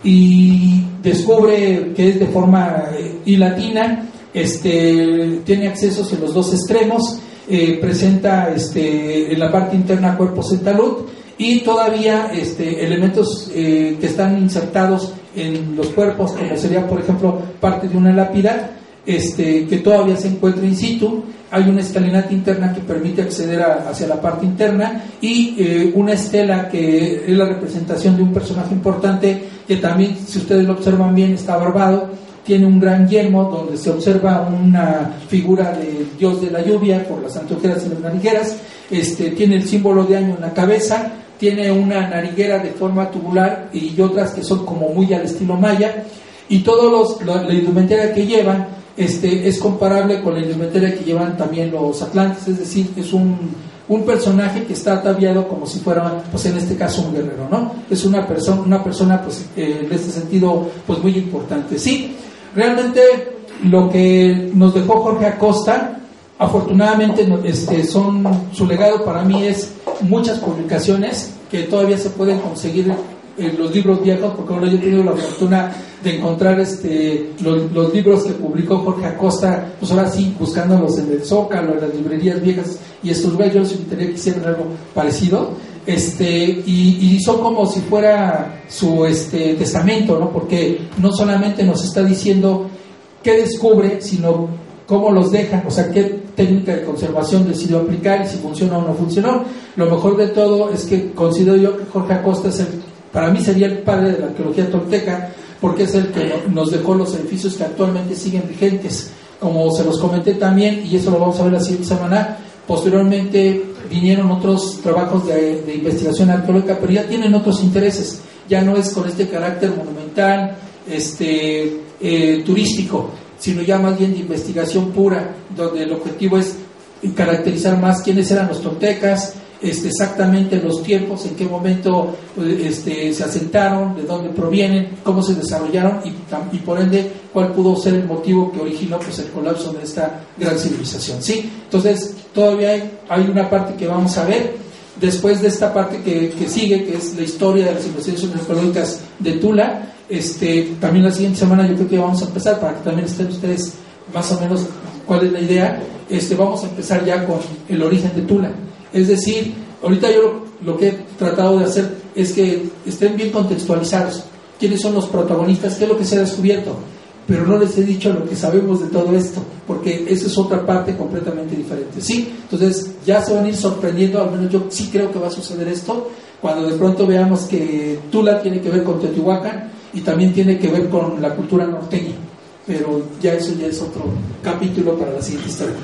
A: y descubre que es de forma eh, y latina este, tiene accesos en los dos extremos, eh, presenta este, en la parte interna cuerpos en talud y todavía este, elementos eh, que están insertados en los cuerpos, como sería, por ejemplo, parte de una lápida, este, que todavía se encuentra in situ. Hay una escalinata interna que permite acceder hacia la parte interna y eh, una estela que es la representación de un personaje importante que también, si ustedes lo observan bien, está barbado tiene un gran yelmo donde se observa una figura del dios de la lluvia por las anteojeras y las narigueras, este, tiene el símbolo de año en la cabeza, tiene una nariguera de forma tubular y otras que son como muy al estilo maya, y todos los, la, indumentaria que llevan este, es comparable con la indumentaria que llevan también los atlantes, es decir, es un, un personaje que está ataviado como si fuera, pues en este caso, un guerrero, ¿no? Es una persona, una persona, pues, eh, en este sentido, pues muy importante. Sí, Realmente lo que nos dejó Jorge Acosta, afortunadamente este, son, su legado para mí es muchas publicaciones que todavía se pueden conseguir en los libros viejos, porque ahora yo he tenido la fortuna de encontrar este, los, libros que publicó Jorge Acosta, pues ahora sí, buscándolos en el Zócalo, en las librerías viejas, y estos yo les invitaría que hicieran algo parecido este, y, son como si fuera su este, testamento, ¿no? Porque no solamente nos está diciendo qué descubre, sino cómo los deja, o sea, qué técnica de conservación decidió aplicar y si funcionó o no funcionó. Lo mejor de todo es que considero yo que Jorge Acosta es el, para mí sería el padre de la arqueología tolteca, porque es el que nos dejó los edificios que actualmente siguen vigentes. Como se los comenté también, y eso lo vamos a ver la siguiente semana, posteriormente vinieron otros trabajos de, investigación arqueológica, pero ya tienen otros intereses, ya no es con este carácter monumental, este, eh, turístico, sino ya más bien de investigación pura, donde el objetivo es caracterizar más quiénes eran los toltecas, este, exactamente los tiempos, en qué momento este, se asentaron, de dónde provienen, cómo se desarrollaron y, por ende cuál pudo ser el motivo que originó pues, el colapso de esta gran civilización. ¿sí? Entonces, todavía hay, una parte que vamos a ver. Después de esta parte que, sigue, que es la historia de las investigaciones arqueológicas de Tula, este, también la siguiente semana yo creo que vamos a empezar para que también estén ustedes más o menos cuál es la idea. Este, vamos a empezar ya con el origen de Tula. Es decir, ahorita yo lo, que he tratado de hacer es que estén bien contextualizados. ¿Quiénes son los protagonistas? ¿Qué es lo que se ha descubierto? Pero no les he dicho lo que sabemos de todo esto, porque esa es otra parte completamente diferente. ¿Sí? Entonces ya se van a ir sorprendiendo, al menos yo sí creo que va a suceder esto, cuando de pronto veamos que Tula tiene que ver con Teotihuacán y también tiene que ver con la cultura norteña. Pero ya eso ya es otro capítulo para la siguiente historia.